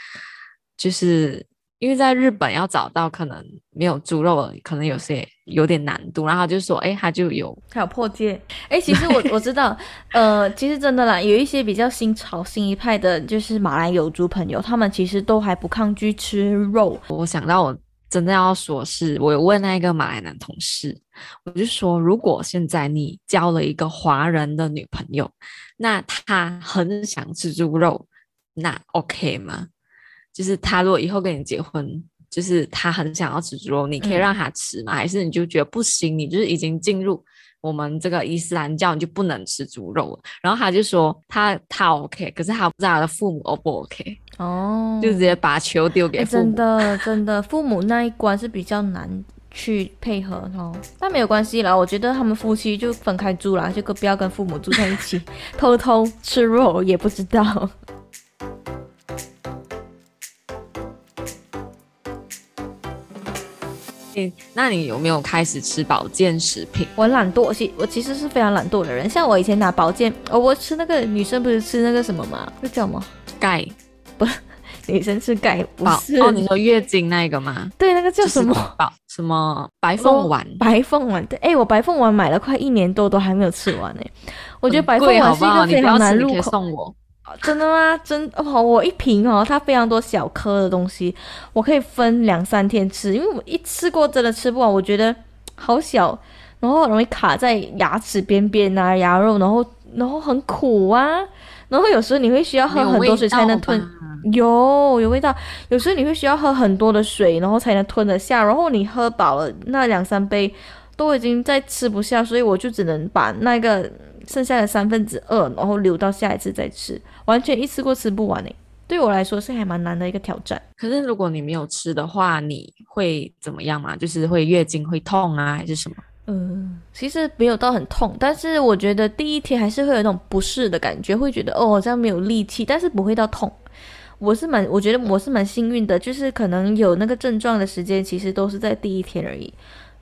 就是因为在日本要找到可能没有猪肉的，可能有些有点难度。然后他就说，哎，他就有，他有破戒。哎，其实我我知道，呃，其实真的啦，有一些比较新潮新一派的，就是马来友族朋友，他们其实都还不抗拒吃肉。我想到我。真的要说是，我有问那个马来男同事，我就说，如果现在你交了一个华人的女朋友，那他很想吃猪肉，那 OK 吗？就是他如果以后跟你结婚，就是他很想要吃猪肉，你可以让他吃吗？嗯、还是你就觉得不行？你就是已经进入我们这个伊斯兰教，你就不能吃猪肉了？然后他就说他他 OK，可是他不知道他的父母 O 不 OK。哦，就直接把球丢给父母。真的真的，父母那一关是比较难去配合哦。但没有关系啦，我觉得他们夫妻就分开住啦，就不要跟父母住在一起，偷偷吃肉也不知道。那你有没有开始吃保健食品？我懒惰，我其我其实是非常懒惰的人。像我以前拿保健，哦，我吃那个女生不是吃那个什么吗？那叫什么？钙。不，女生吃钙不是哦？你说月经那个吗？对，那个叫什么？什么白凤丸？白凤丸对，哎，我白凤丸买了快一年多，都还没有吃完呢。我觉得白凤丸是一个非常难入口。你送我？真的吗？真哦，我一瓶哦，它非常多小颗的东西，我可以分两三天吃，因为我一吃过真的吃不完，我觉得好小，然后容易卡在牙齿边边啊，牙肉，然后然后很苦啊。然后有时候你会需要喝很多水才能吞，有有味道。有时候你会需要喝很多的水，然后才能吞得下。然后你喝饱了那两三杯，都已经再吃不下，所以我就只能把那个剩下的三分之二，然后留到下一次再吃，完全一次过吃不完诶。对我来说是还蛮难的一个挑战。可是如果你没有吃的话，你会怎么样嘛？就是会月经会痛啊，还是什么？嗯，其实没有到很痛，但是我觉得第一天还是会有那种不适的感觉，会觉得哦，好像没有力气，但是不会到痛。我是蛮，我觉得我是蛮幸运的，就是可能有那个症状的时间，其实都是在第一天而已，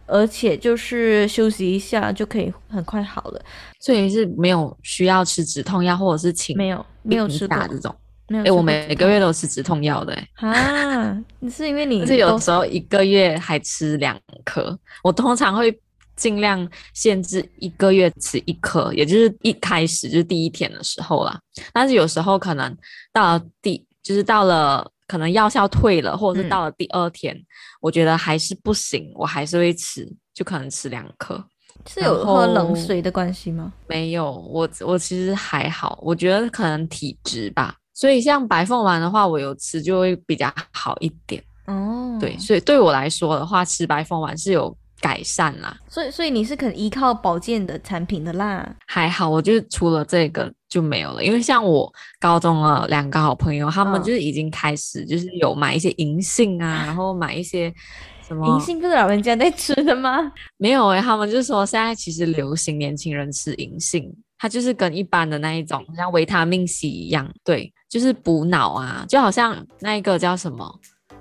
而且就是休息一下就可以很快好了，所以是没有需要吃止痛药或者是请没有没有吃过这种。没有哎、欸，我每个月都吃止痛药的、欸，哎啊，是因为你 是有时候一个月还吃两颗，我通常会。尽量限制一个月吃一颗，也就是一开始就是第一天的时候啦。但是有时候可能到了第，就是到了可能药效退了，或者是到了第二天，嗯、我觉得还是不行，我还是会吃，就可能吃两颗。是有喝冷水的关系吗？没有，我我其实还好，我觉得可能体质吧。所以像白凤丸的话，我有吃就会比较好一点。哦，对，所以对我来说的话，吃白凤丸是有。改善啦，所以所以你是可以依靠保健的产品的啦。还好，我就除了这个就没有了。因为像我高中的两个好朋友，他们就是已经开始就是有买一些银杏啊，哦、然后买一些什么银杏，不是老人家在吃的吗？没有诶、欸，他们就说现在其实流行年轻人吃银杏，它就是跟一般的那一种像维他命 C 一样，对，就是补脑啊，就好像那一个叫什么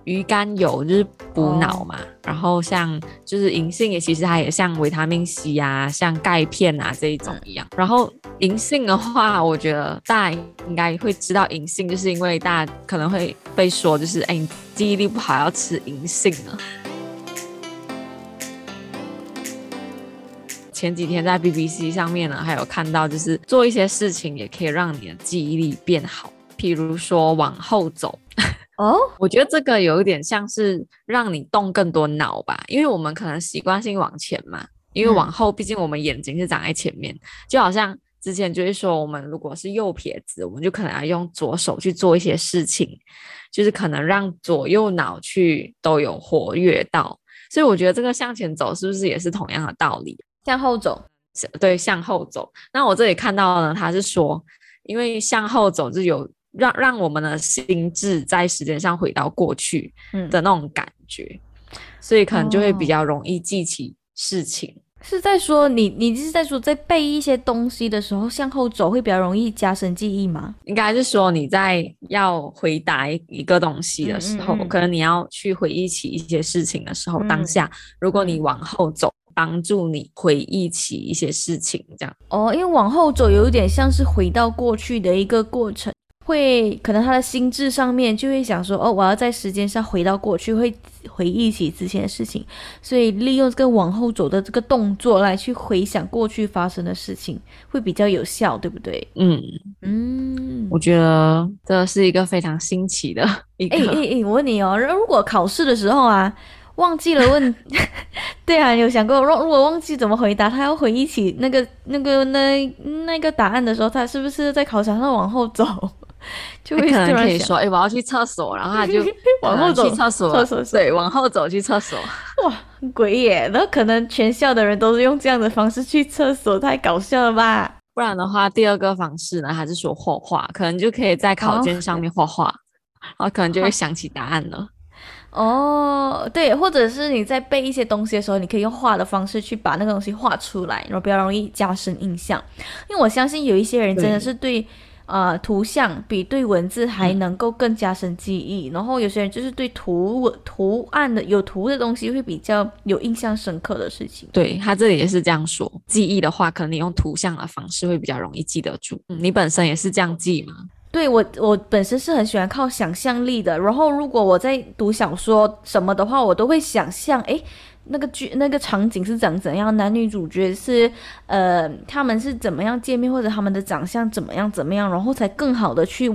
鱼肝油就是补脑嘛，oh. 然后像就是银杏也其实它也像维他命 C 啊，像钙片啊这一种一样。然后银杏的话，我觉得大家应该会知道银杏，就是因为大家可能会被说就是哎，你记忆力不好要吃银杏啊。前几天在 BBC 上面呢，还有看到就是做一些事情也可以让你的记忆力变好，譬如说往后走。哦，我觉得这个有一点像是让你动更多脑吧，因为我们可能习惯性往前嘛，因为往后毕竟我们眼睛是长在前面，就好像之前就是说，我们如果是右撇子，我们就可能要用左手去做一些事情，就是可能让左右脑去都有活跃到，所以我觉得这个向前走是不是也是同样的道理？向后走，对，向后走。那我这里看到呢，他是说，因为向后走就有。让让我们的心智在时间上回到过去的那种感觉，嗯、所以可能就会比较容易记起事情。哦、是在说你，你是在说在背一些东西的时候向后走会比较容易加深记忆吗？应该是说你在要回答一个东西的时候，嗯嗯嗯，可能你要去回忆起一些事情的时候，嗯、当下如果你往后走，帮助你回忆起一些事情，这样。哦，因为往后走有一点像是回到过去的一个过程。会可能他的心智上面就会想说，哦，我要在时间上回到过去，会回忆起之前的事情，所以利用这个往后走的这个动作来去回想过去发生的事情，会比较有效，对不对？嗯嗯，我觉得这是一个非常新奇的一个。哎哎哎，我问你哦，如果考试的时候啊，忘记了问，对啊，你有想过，如如果忘记怎么回答，他要回忆起那个那个那那个答案的时候，他是不是在考场上往后走？就会可能可以说，哎、欸，我要去厕所，然后他就 往后走去厕所，厕所对，往后走去厕所。哇，很诡异耶！那可能全校的人都是用这样的方式去厕所，太搞笑了吧？不然的话，第二个方式呢，还是说画画，可能就可以在考卷上面画画，哦、然后可能就会想起答案了。哦，对，或者是你在背一些东西的时候，你可以用画的方式去把那个东西画出来，然后比较容易加深印象。因为我相信有一些人真的是对。呃，图像比对文字还能够更加深记忆，嗯、然后有些人就是对图图案的有图的东西会比较有印象深刻的事情。对，他这里也是这样说，记忆的话，可能你用图像的方式会比较容易记得住。嗯，你本身也是这样记吗？对，我，我本身是很喜欢靠想象力的，然后如果我在读小说什么的话，我都会想象，诶。那个剧那个场景是长怎样？男女主角是呃，他们是怎么样见面，或者他们的长相怎么样怎么样，然后才更好的去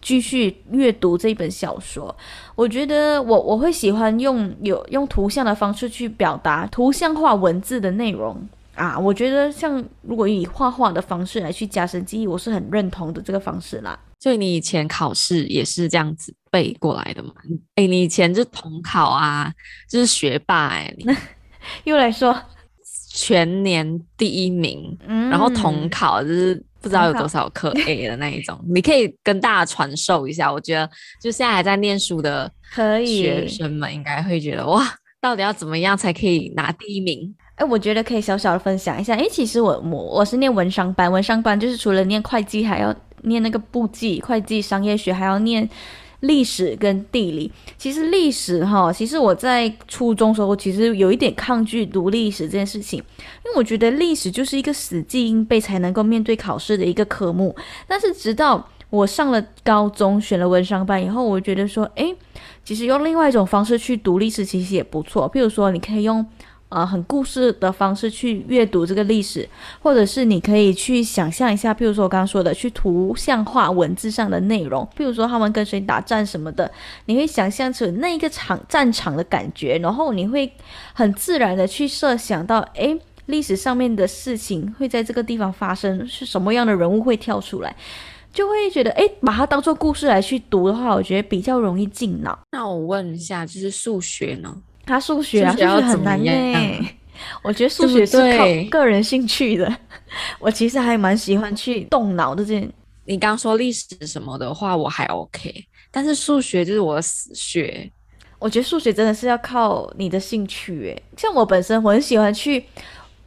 继续阅读这本小说。我觉得我我会喜欢用有用图像的方式去表达图像化文字的内容啊。我觉得像如果以画画的方式来去加深记忆，我是很认同的这个方式啦。所以你以前考试也是这样子背过来的嘛？哎，你以前就统考啊，就是学霸哎、欸，又来说全年第一名，嗯、然后统考就是不知道有多少科 A 的那一种，你可以跟大家传授一下。我觉得就现在还在念书的可以学生们应该会觉得哇，到底要怎么样才可以拿第一名？哎，我觉得可以小小的分享一下。哎，其实我我我是念文商班，文商班就是除了念会计还要。念那个簿记、会计、商业学，还要念历史跟地理。其实历史哈，其实我在初中时候，其实有一点抗拒读历史这件事情，因为我觉得历史就是一个死记硬背才能够面对考试的一个科目。但是直到我上了高中，选了文商班以后，我觉得说，诶，其实用另外一种方式去读历史，其实也不错。譬如说，你可以用。呃，很故事的方式去阅读这个历史，或者是你可以去想象一下，譬如说我刚刚说的，去图像化文字上的内容，譬如说他们跟谁打仗什么的，你会想象出那一个场战场的感觉，然后你会很自然的去设想到，诶，历史上面的事情会在这个地方发生，是什么样的人物会跳出来，就会觉得，诶，把它当做故事来去读的话，我觉得比较容易进脑。那我问一下，就是数学呢？他数学啊，数学很难呢。我觉得数学是靠个人兴趣的。我其实还蛮喜欢去动脑的。这你刚说历史什么的话，我还 OK，但是数学就是我的死学。我觉得数学真的是要靠你的兴趣。诶，像我本身我很喜欢去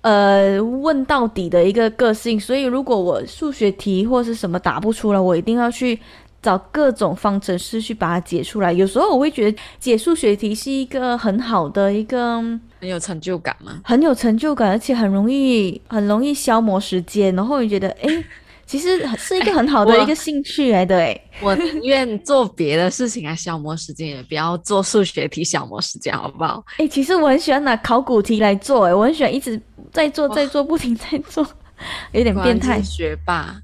呃问到底的一个个性，所以如果我数学题或是什么答不出来，我一定要去。找各种方程式去把它解出来。有时候我会觉得解数学题是一个很好的一个很有成就感吗？很有成就感，而且很容易很容易消磨时间。然后你觉得，哎，其实是一个很好的一个兴趣来的。哎，我宁愿做别的事情来消磨时间，也不要做数学题消磨时间，好不好？哎，其实我很喜欢拿考古题来做，哎，我很喜欢一直在做，在做，不停在做，有点变态。学霸。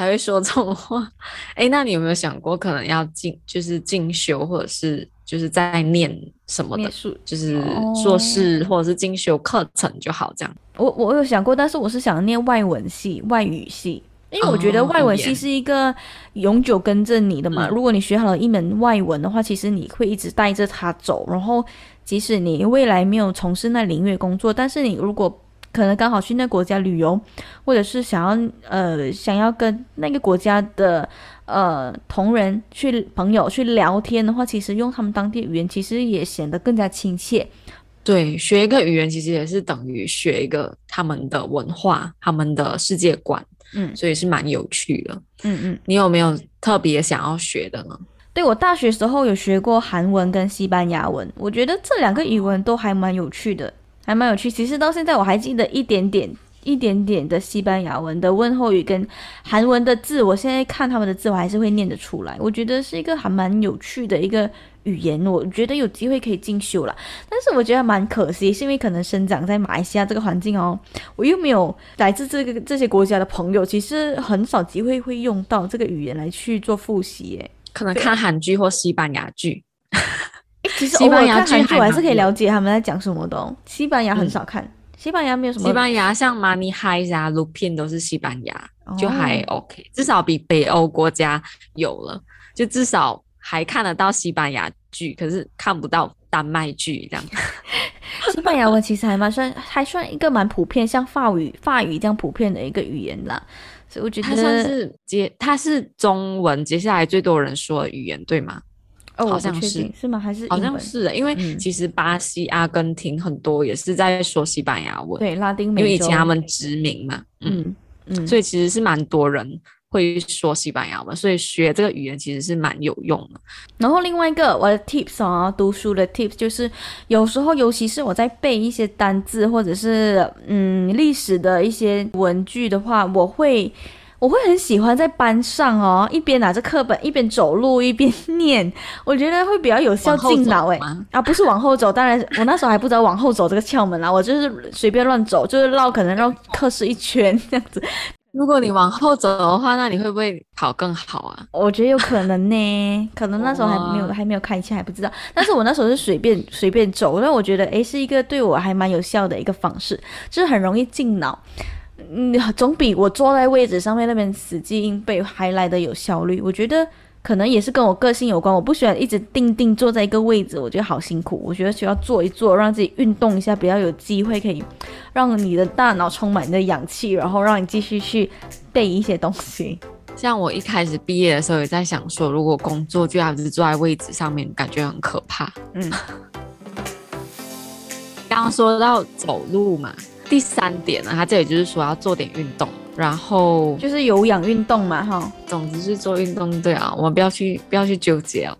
才会说这种话，哎，那你有没有想过，可能要进，就是进修，或者是就是在念什么的，就是硕士或者是进修课程就好，这样。我我有想过，但是我是想念外文系、外语系，因为我觉得外文系是一个永久跟着你的嘛。哦、如果你学好了一门外文的话，其实你会一直带着它走，然后即使你未来没有从事那领域工作，但是你如果可能刚好去那国家旅游，或者是想要呃想要跟那个国家的呃同仁去朋友去聊天的话，其实用他们当地语言其实也显得更加亲切。对，学一个语言其实也是等于学一个他们的文化、他们的世界观，嗯，所以是蛮有趣的。嗯嗯，你有没有特别想要学的呢？对，我大学时候有学过韩文跟西班牙文，我觉得这两个语文都还蛮有趣的。还蛮有趣，其实到现在我还记得一点点、一点点的西班牙文的问候语跟韩文的字，我现在看他们的字，我还是会念得出来。我觉得是一个还蛮有趣的一个语言，我觉得有机会可以进修了。但是我觉得蛮可惜，是因为可能生长在马来西亚这个环境哦，我又没有来自这个这些国家的朋友，其实很少机会会用到这个语言来去做复习。可能看韩剧或西班牙剧。其实西班牙剧我还是可以了解他们在讲什么的，哦。西班牙很少看，嗯、西班牙没有什么。西班牙像 Money Heist 啊、Lupin 都是西班牙，哦、就还 OK，至少比北欧国家有了，就至少还看得到西班牙剧，可是看不到丹麦剧这样。西班牙文其实还蛮算，还算一个蛮普遍，像法语、法语这样普遍的一个语言啦。所以我觉得它算是接，它是中文接下来最多人说的语言，对吗？哦，好像是是吗？还是好像是的，因为其实巴西、阿根廷很多也是在说西班牙文，对，拉丁美洲，因为以前他们殖民嘛，嗯嗯，所以其实是蛮多人会说西班牙文，所以学这个语言其实是蛮有用的。然后另外一个我的 tips 啊，读书的 tips 就是有时候，尤其是我在背一些单字或者是嗯历史的一些文句的话，我会。我会很喜欢在班上哦，一边拿着课本，一边走路，一边念，我觉得会比较有效进脑诶。啊，不是往后走，当然 我那时候还不知道往后走这个窍门啦，我就是随便乱走，就是绕可能绕课室一圈这样子。如果你往后走的话，那你会不会考更好啊？我觉得有可能呢，可能那时候还没有还没有开窍还不知道。但是我那时候是随便随便走，那我觉得诶是一个对我还蛮有效的一个方式，就是很容易进脑。嗯，总比我坐在位置上面那边死记硬背还来的有效率。我觉得可能也是跟我个性有关，我不喜欢一直定定坐在一个位置，我觉得好辛苦。我觉得需要坐一坐，让自己运动一下，比较有机会可以让你的大脑充满你的氧气，然后让你继续去背一些东西。像我一开始毕业的时候也在想说，如果工作就要一直坐在位置上面，感觉很可怕。嗯，刚刚说到走路嘛。第三点呢，他这里就是说要做点运动，然后就是有氧运动嘛，哈。总之是做运动，对啊，我们不要去不要去纠结哦。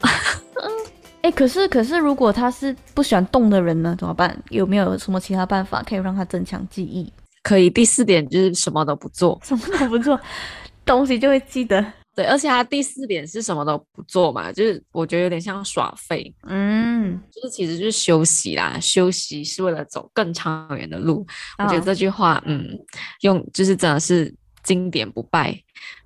哎、欸，可是可是，如果他是不喜欢动的人呢，怎么办？有没有什么其他办法可以让他增强记忆？可以。第四点就是什么都不做，什么都不做，东西就会记得。对，而且他第四点是什么都不做嘛，就是我觉得有点像耍废，嗯，就是其实就是休息啦，休息是为了走更长远的路。哦、我觉得这句话，嗯，用就是真的是经典不败。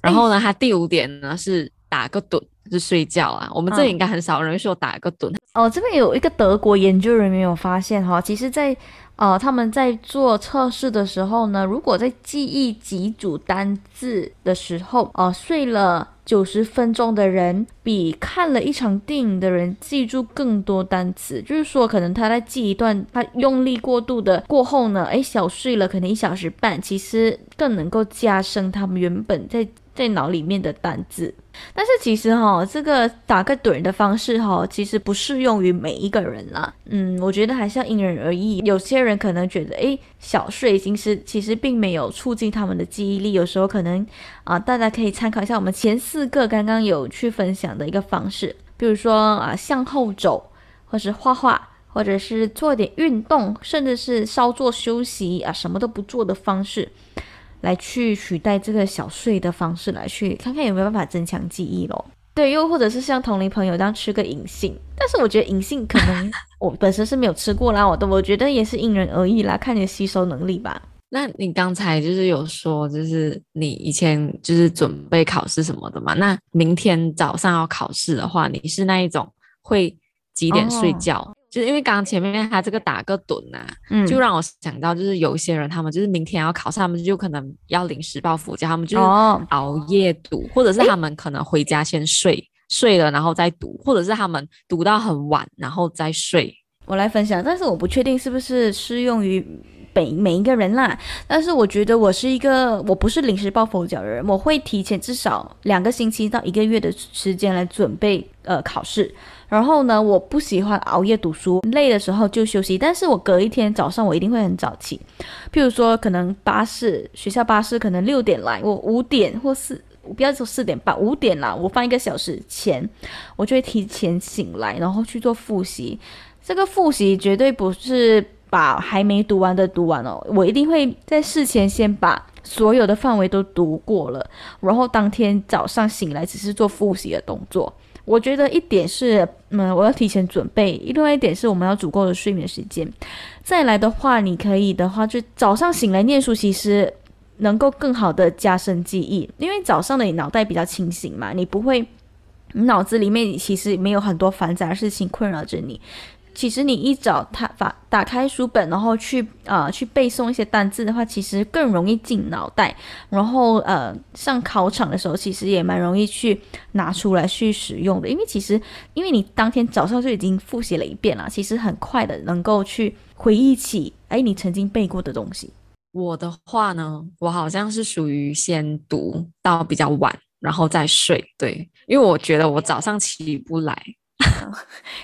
然后呢，他第五点呢是打个盹，就是睡觉啊。我们这里应该很少人会说打个盹。哦，这边有一个德国研究人员有发现哈，其实在。呃，他们在做测试的时候呢，如果在记忆几组单字的时候，呃，睡了九十分钟的人，比看了一场电影的人记住更多单词。就是说，可能他在记一段，他用力过度的过后呢，哎，小睡了可能一小时半，其实更能够加深他们原本在在脑里面的单字。但是其实哈，这个打个盹的方式哈，其实不适用于每一个人啦。嗯，我觉得还是要因人而异。有些人可能觉得，诶，小睡其实其实并没有促进他们的记忆力。有时候可能啊、大家可以参考一下我们前四个刚刚有去分享的一个方式，比如说啊，向后走，或是画画，或者是做点运动，甚至是稍作休息啊，什么都不做的方式。来去取代这个小睡的方式，来去看看有没有办法增强记忆咯。对，又或者是像同龄朋友这样吃个银杏，但是我觉得银杏可能 我本身是没有吃过啦，我都我觉得也是因人而异啦，看你的吸收能力吧。那你刚才就是有说，就是你以前就是准备考试什么的嘛？那明天早上要考试的话，你是那一种会几点睡觉？哦就是因为刚刚前面他这个打个盹呐、啊，嗯，就让我想到，就是有一些人他们就是明天要考试，他们就可能要临时抱佛脚，他们就是熬夜读，哦、或者是他们可能回家先睡，欸、睡了然后再读，或者是他们读到很晚然后再睡。我来分享，但是我不确定是不是适用于每每一个人啦。但是我觉得我是一个，我不是临时抱佛脚的人，我会提前至少两个星期到一个月的时间来准备呃考试。然后呢，我不喜欢熬夜读书，累的时候就休息。但是我隔一天早上我一定会很早起，譬如说可能巴士学校巴士可能六点来，我五点或四，不要说四点半，五点啦，我放一个小时前，我就会提前醒来，然后去做复习。这个复习绝对不是把还没读完的读完哦，我一定会在事前先把所有的范围都读过了，然后当天早上醒来只是做复习的动作。我觉得一点是，嗯，我要提前准备；另外一点是我们要足够的睡眠时间。再来的话，你可以的话，就早上醒来念书，其实能够更好的加深记忆，因为早上的你脑袋比较清醒嘛，你不会，你脑子里面其实没有很多繁杂的事情困扰着你。其实你一早他把打开书本，然后去啊、呃、去背诵一些单字的话，其实更容易进脑袋。然后呃上考场的时候，其实也蛮容易去拿出来去使用的。因为其实因为你当天早上就已经复习了一遍了，其实很快的能够去回忆起哎你曾经背过的东西。我的话呢，我好像是属于先读到比较晚，然后再睡。对，因为我觉得我早上起不来。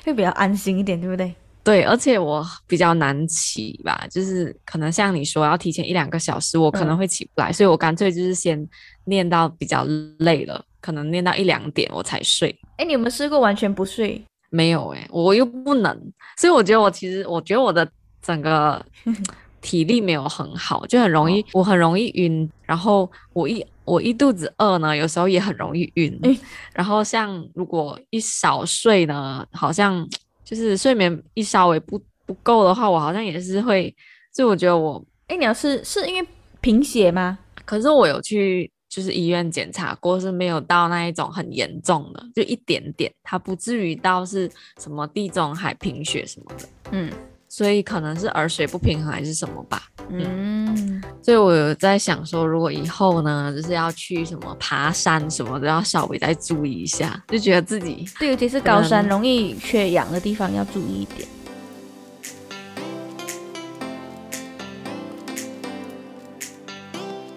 会比较安心一点，对不对？对，而且我比较难起吧，就是可能像你说要提前一两个小时，我可能会起不来，嗯、所以我干脆就是先念到比较累了，可能念到一两点我才睡。哎，你有没有试过完全不睡？没有哎，我又不能，所以我觉得我其实我觉得我的整个 体力没有很好，就很容易我很容易晕，然后我一。我一肚子饿呢，有时候也很容易晕。欸、然后像如果一少睡呢，好像就是睡眠一稍微不不够的话，我好像也是会。就我觉得我，哎、欸，你要是是因为贫血吗？可是我有去就是医院检查过，是没有到那一种很严重的，就一点点，它不至于到是什么地中海贫血什么的。嗯。所以可能是耳水不平衡还是什么吧，嗯，嗯，所以我有在想说，如果以后呢，就是要去什么爬山什么的，要稍微再注意一下，就觉得自己对，尤其是高山容易缺氧的地方要注意一点。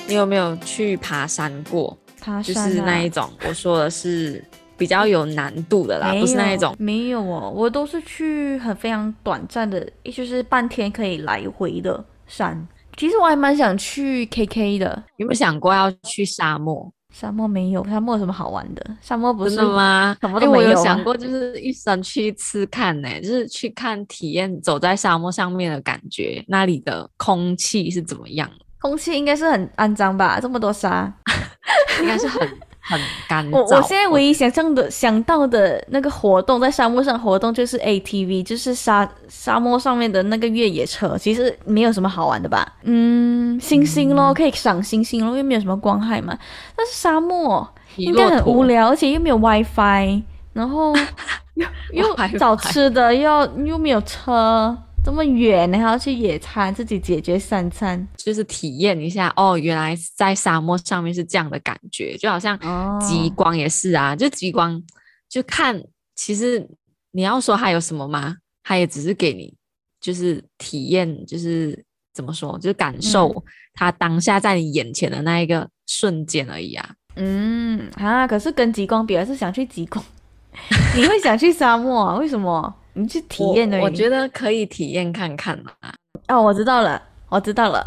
你有没有去爬山过？爬山、啊、就是那一种，我说的是。比较有难度的啦，不是那一种。没有哦，我都是去很非常短暂的，也就是半天可以来回的山。其实我还蛮想去 KK 的。有没有想过要去沙漠？沙漠没有，沙漠有什么好玩的？沙漠不是吗？什么都没有、啊。我有想过，就是一生去一次看呢、欸，就是去看体验走在沙漠上面的感觉，那里的空气是怎么样？空气应该是很肮脏吧？这么多沙，应该是很。很干燥。我我现在唯一想象的想到的那个活动，在沙漠上活动就是 ATV，就是沙沙漠上面的那个越野车。其实没有什么好玩的吧？嗯，星星咯，可以赏星星咯，因为没有什么光害嘛。但是沙漠应该很无聊，而且又没有 WiFi，然后 又又找吃的，又又没有车。这么远，你还要去野餐，自己解决三餐，就是体验一下哦。原来在沙漠上面是这样的感觉，就好像极光也是啊。哦、就极光，就看其实你要说它有什么吗？它也只是给你就是体验，就是怎么说，就是感受它当下在你眼前的那一个瞬间而已啊。嗯啊，可是跟极光比，还是想去极光。你会想去沙漠啊？为什么？你去体验的？我觉得可以体验看看啊。哦，我知道了，我知道了。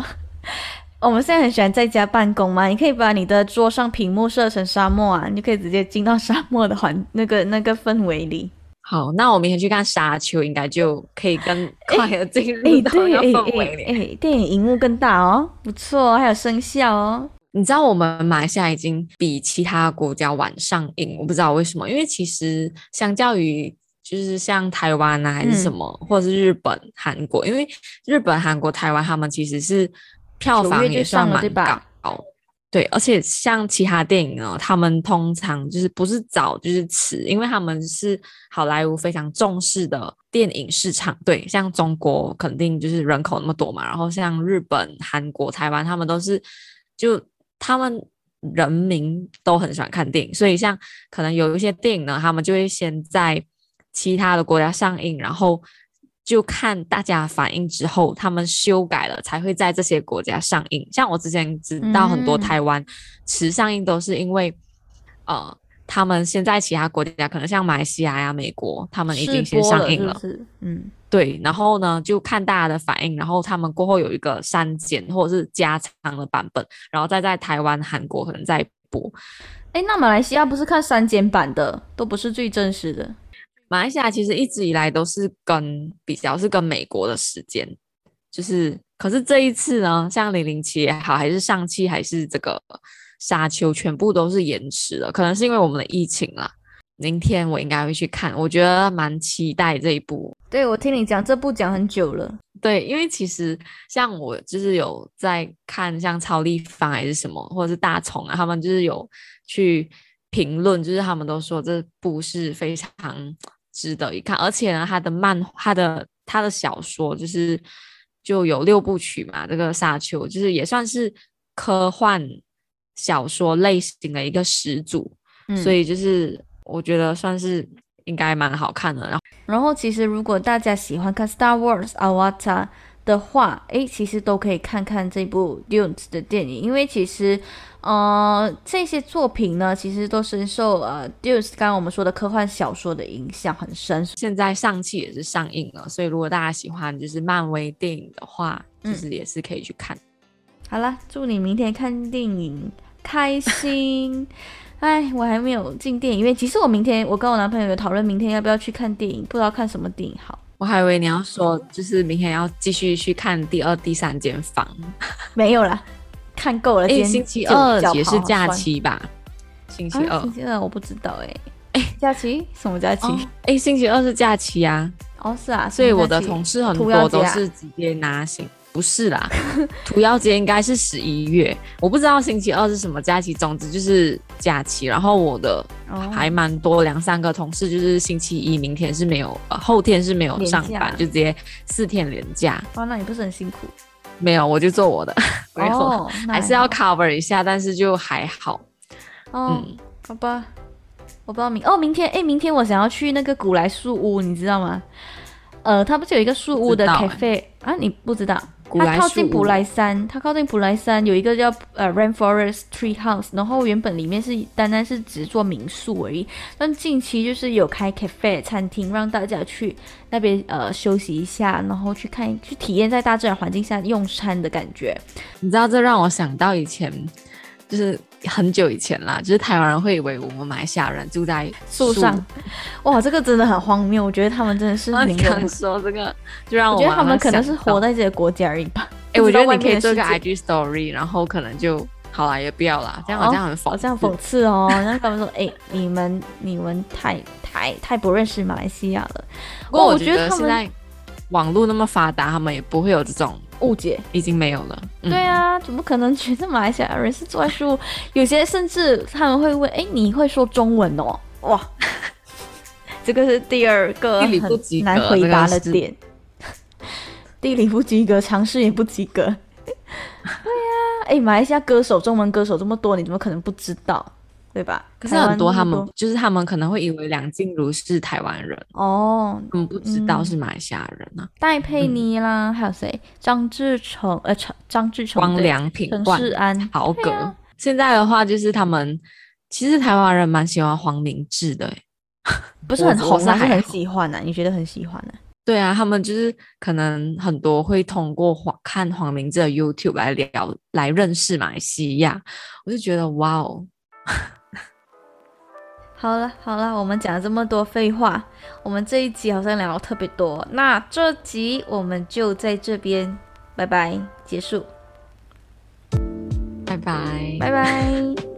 我们现在很喜欢在家办公嘛，你可以把你的桌上屏幕设成沙漠啊，你就可以直接进到沙漠的环那个那个氛围里。好，那我明天去看沙丘，应该就可以更快的进入到那个氛围里。哎、欸欸欸，电影荧幕更大哦，不错，还有声效哦。你知道我们马来西亚已经比其他国家晚上映，我不知道为什么，因为其实相较于就是像台湾啊还是什么，嗯、或者是日本、韩国，因为日本、韩国、台湾他们其实是票房也算蛮高，对，而且像其他电影呢，他们通常就是不是早就是迟，因为他们是好莱坞非常重视的电影市场，对，像中国肯定就是人口那么多嘛，然后像日本、韩国、台湾，他们都是就。他们人民都很喜欢看电影，所以像可能有一些电影呢，他们就会先在其他的国家上映，然后就看大家反应之后，他们修改了才会在这些国家上映。像我之前知道很多台湾迟上映都是因为，嗯、呃，他们先在其他国家可能像马来西亚呀、美国，他们已经先上映了，是是嗯。对，然后呢，就看大家的反应，然后他们过后有一个删减或者是加长的版本，然后再在台湾、韩国可能再播。哎，那马来西亚不是看删减版的，都不是最真实的。马来西亚其实一直以来都是跟比较是跟美国的时间，就是可是这一次呢，像零零七也好，还是上期，还是这个沙丘，全部都是延迟了，可能是因为我们的疫情啦。明天我应该会去看，我觉得蛮期待这一部。对，我听你讲这部讲很久了。对，因为其实像我就是有在看像超立方还是什么，或者是大虫啊，他们就是有去评论，就是他们都说这部是非常值得一看，而且呢，他的漫，他的他的小说就是就有六部曲嘛，这个沙丘就是也算是科幻小说类型的一个始祖，嗯、所以就是。我觉得算是应该蛮好看的。然后，然后其实如果大家喜欢看《Star Wars》Avatar 的话，诶，其实都可以看看这部 Dune 的电影，因为其实，呃，这些作品呢，其实都深受呃 Dune 刚刚我们说的科幻小说的影响很深。现在上汽也是上映了，所以如果大家喜欢就是漫威电影的话，其实也是可以去看。嗯、好了，祝你明天看电影开心。哎，我还没有进电影院。其实我明天我跟我男朋友有讨论，明天要不要去看电影，不知道看什么电影好。我还以为你要说，就是明天要继续去看第二、第三间房。没有啦，看够了。哎，星期二也是假期吧？星期二，星期二我不知道哎。哎，假期？什么假期？哎，星期二是假期啊。哦，是啊。所以我的同事很多都是直接拿薪。不是啦，屠妖节应该是十一月，我不知道星期二是什么假期，总之就是假期。然后我的还蛮多两三个同事，就是星期一明天是没有，呃，后天是没有上班，就直接四天连假。哇，那你不是很辛苦？没有，我就做我的，还是要 cover 一下，但是就还好。哦，嗯，好吧，我不知道明哦，明天哎，明天我想要去那个古来树屋，你知道吗？呃，它不是有一个树屋的 cafe 啊？你不知道？它靠近普莱山，它靠近普莱山有一个叫呃 Rainforest Tree House，然后原本里面是单单是只做民宿而已，但近期就是有开 cafe 餐厅，让大家去那边呃休息一下，然后去看去体验在大自然环境下用餐的感觉。你知道这让我想到以前。就是很久以前啦，就是台湾人会以为我们马来西亚人住在树上，哇，这个真的很荒谬。我觉得他们真的是你刚说这个，就让我，我觉得他们可能是活在这个国家而已吧。哎、欸，我觉得你可以做个 IG story，然后可能就好了，也不要啦，这样好像很讽，这样讽刺哦。然后他们说，哎、欸，你们你们太太太不认识马来西亚了。不过我觉得现在网络那么发达，他们也不会有这种。误解已经没有了。嗯、对啊，怎么可能觉得马来西亚人是住在树？有些甚至他们会问：“哎，你会说中文哦？”哇，这个是第二个很难回答的点。地理不及格，常识也不及格。对呀、啊，哎，马来西亚歌手，中文歌手这么多，你怎么可能不知道？对吧？可是很多他们就是他们可能会以为梁静茹是台湾人哦，他们不知道是马来西亚人呢、啊。戴佩妮啦，嗯、还有谁？张志成，呃，张张志成、光良、品冠、陈势安、豪格、啊，现在的话，就是他们其实台湾人蛮喜欢黄明志的，不是很红，但是很喜欢呢、啊。你觉得很喜欢呢、啊？对啊，他们就是可能很多会通过黄看黄明志的 YouTube 来聊来认识马来西亚，我就觉得哇哦。好了好了，我们讲了这么多废话，我们这一集好像聊得特别多，那这集我们就在这边拜拜结束，拜拜拜拜。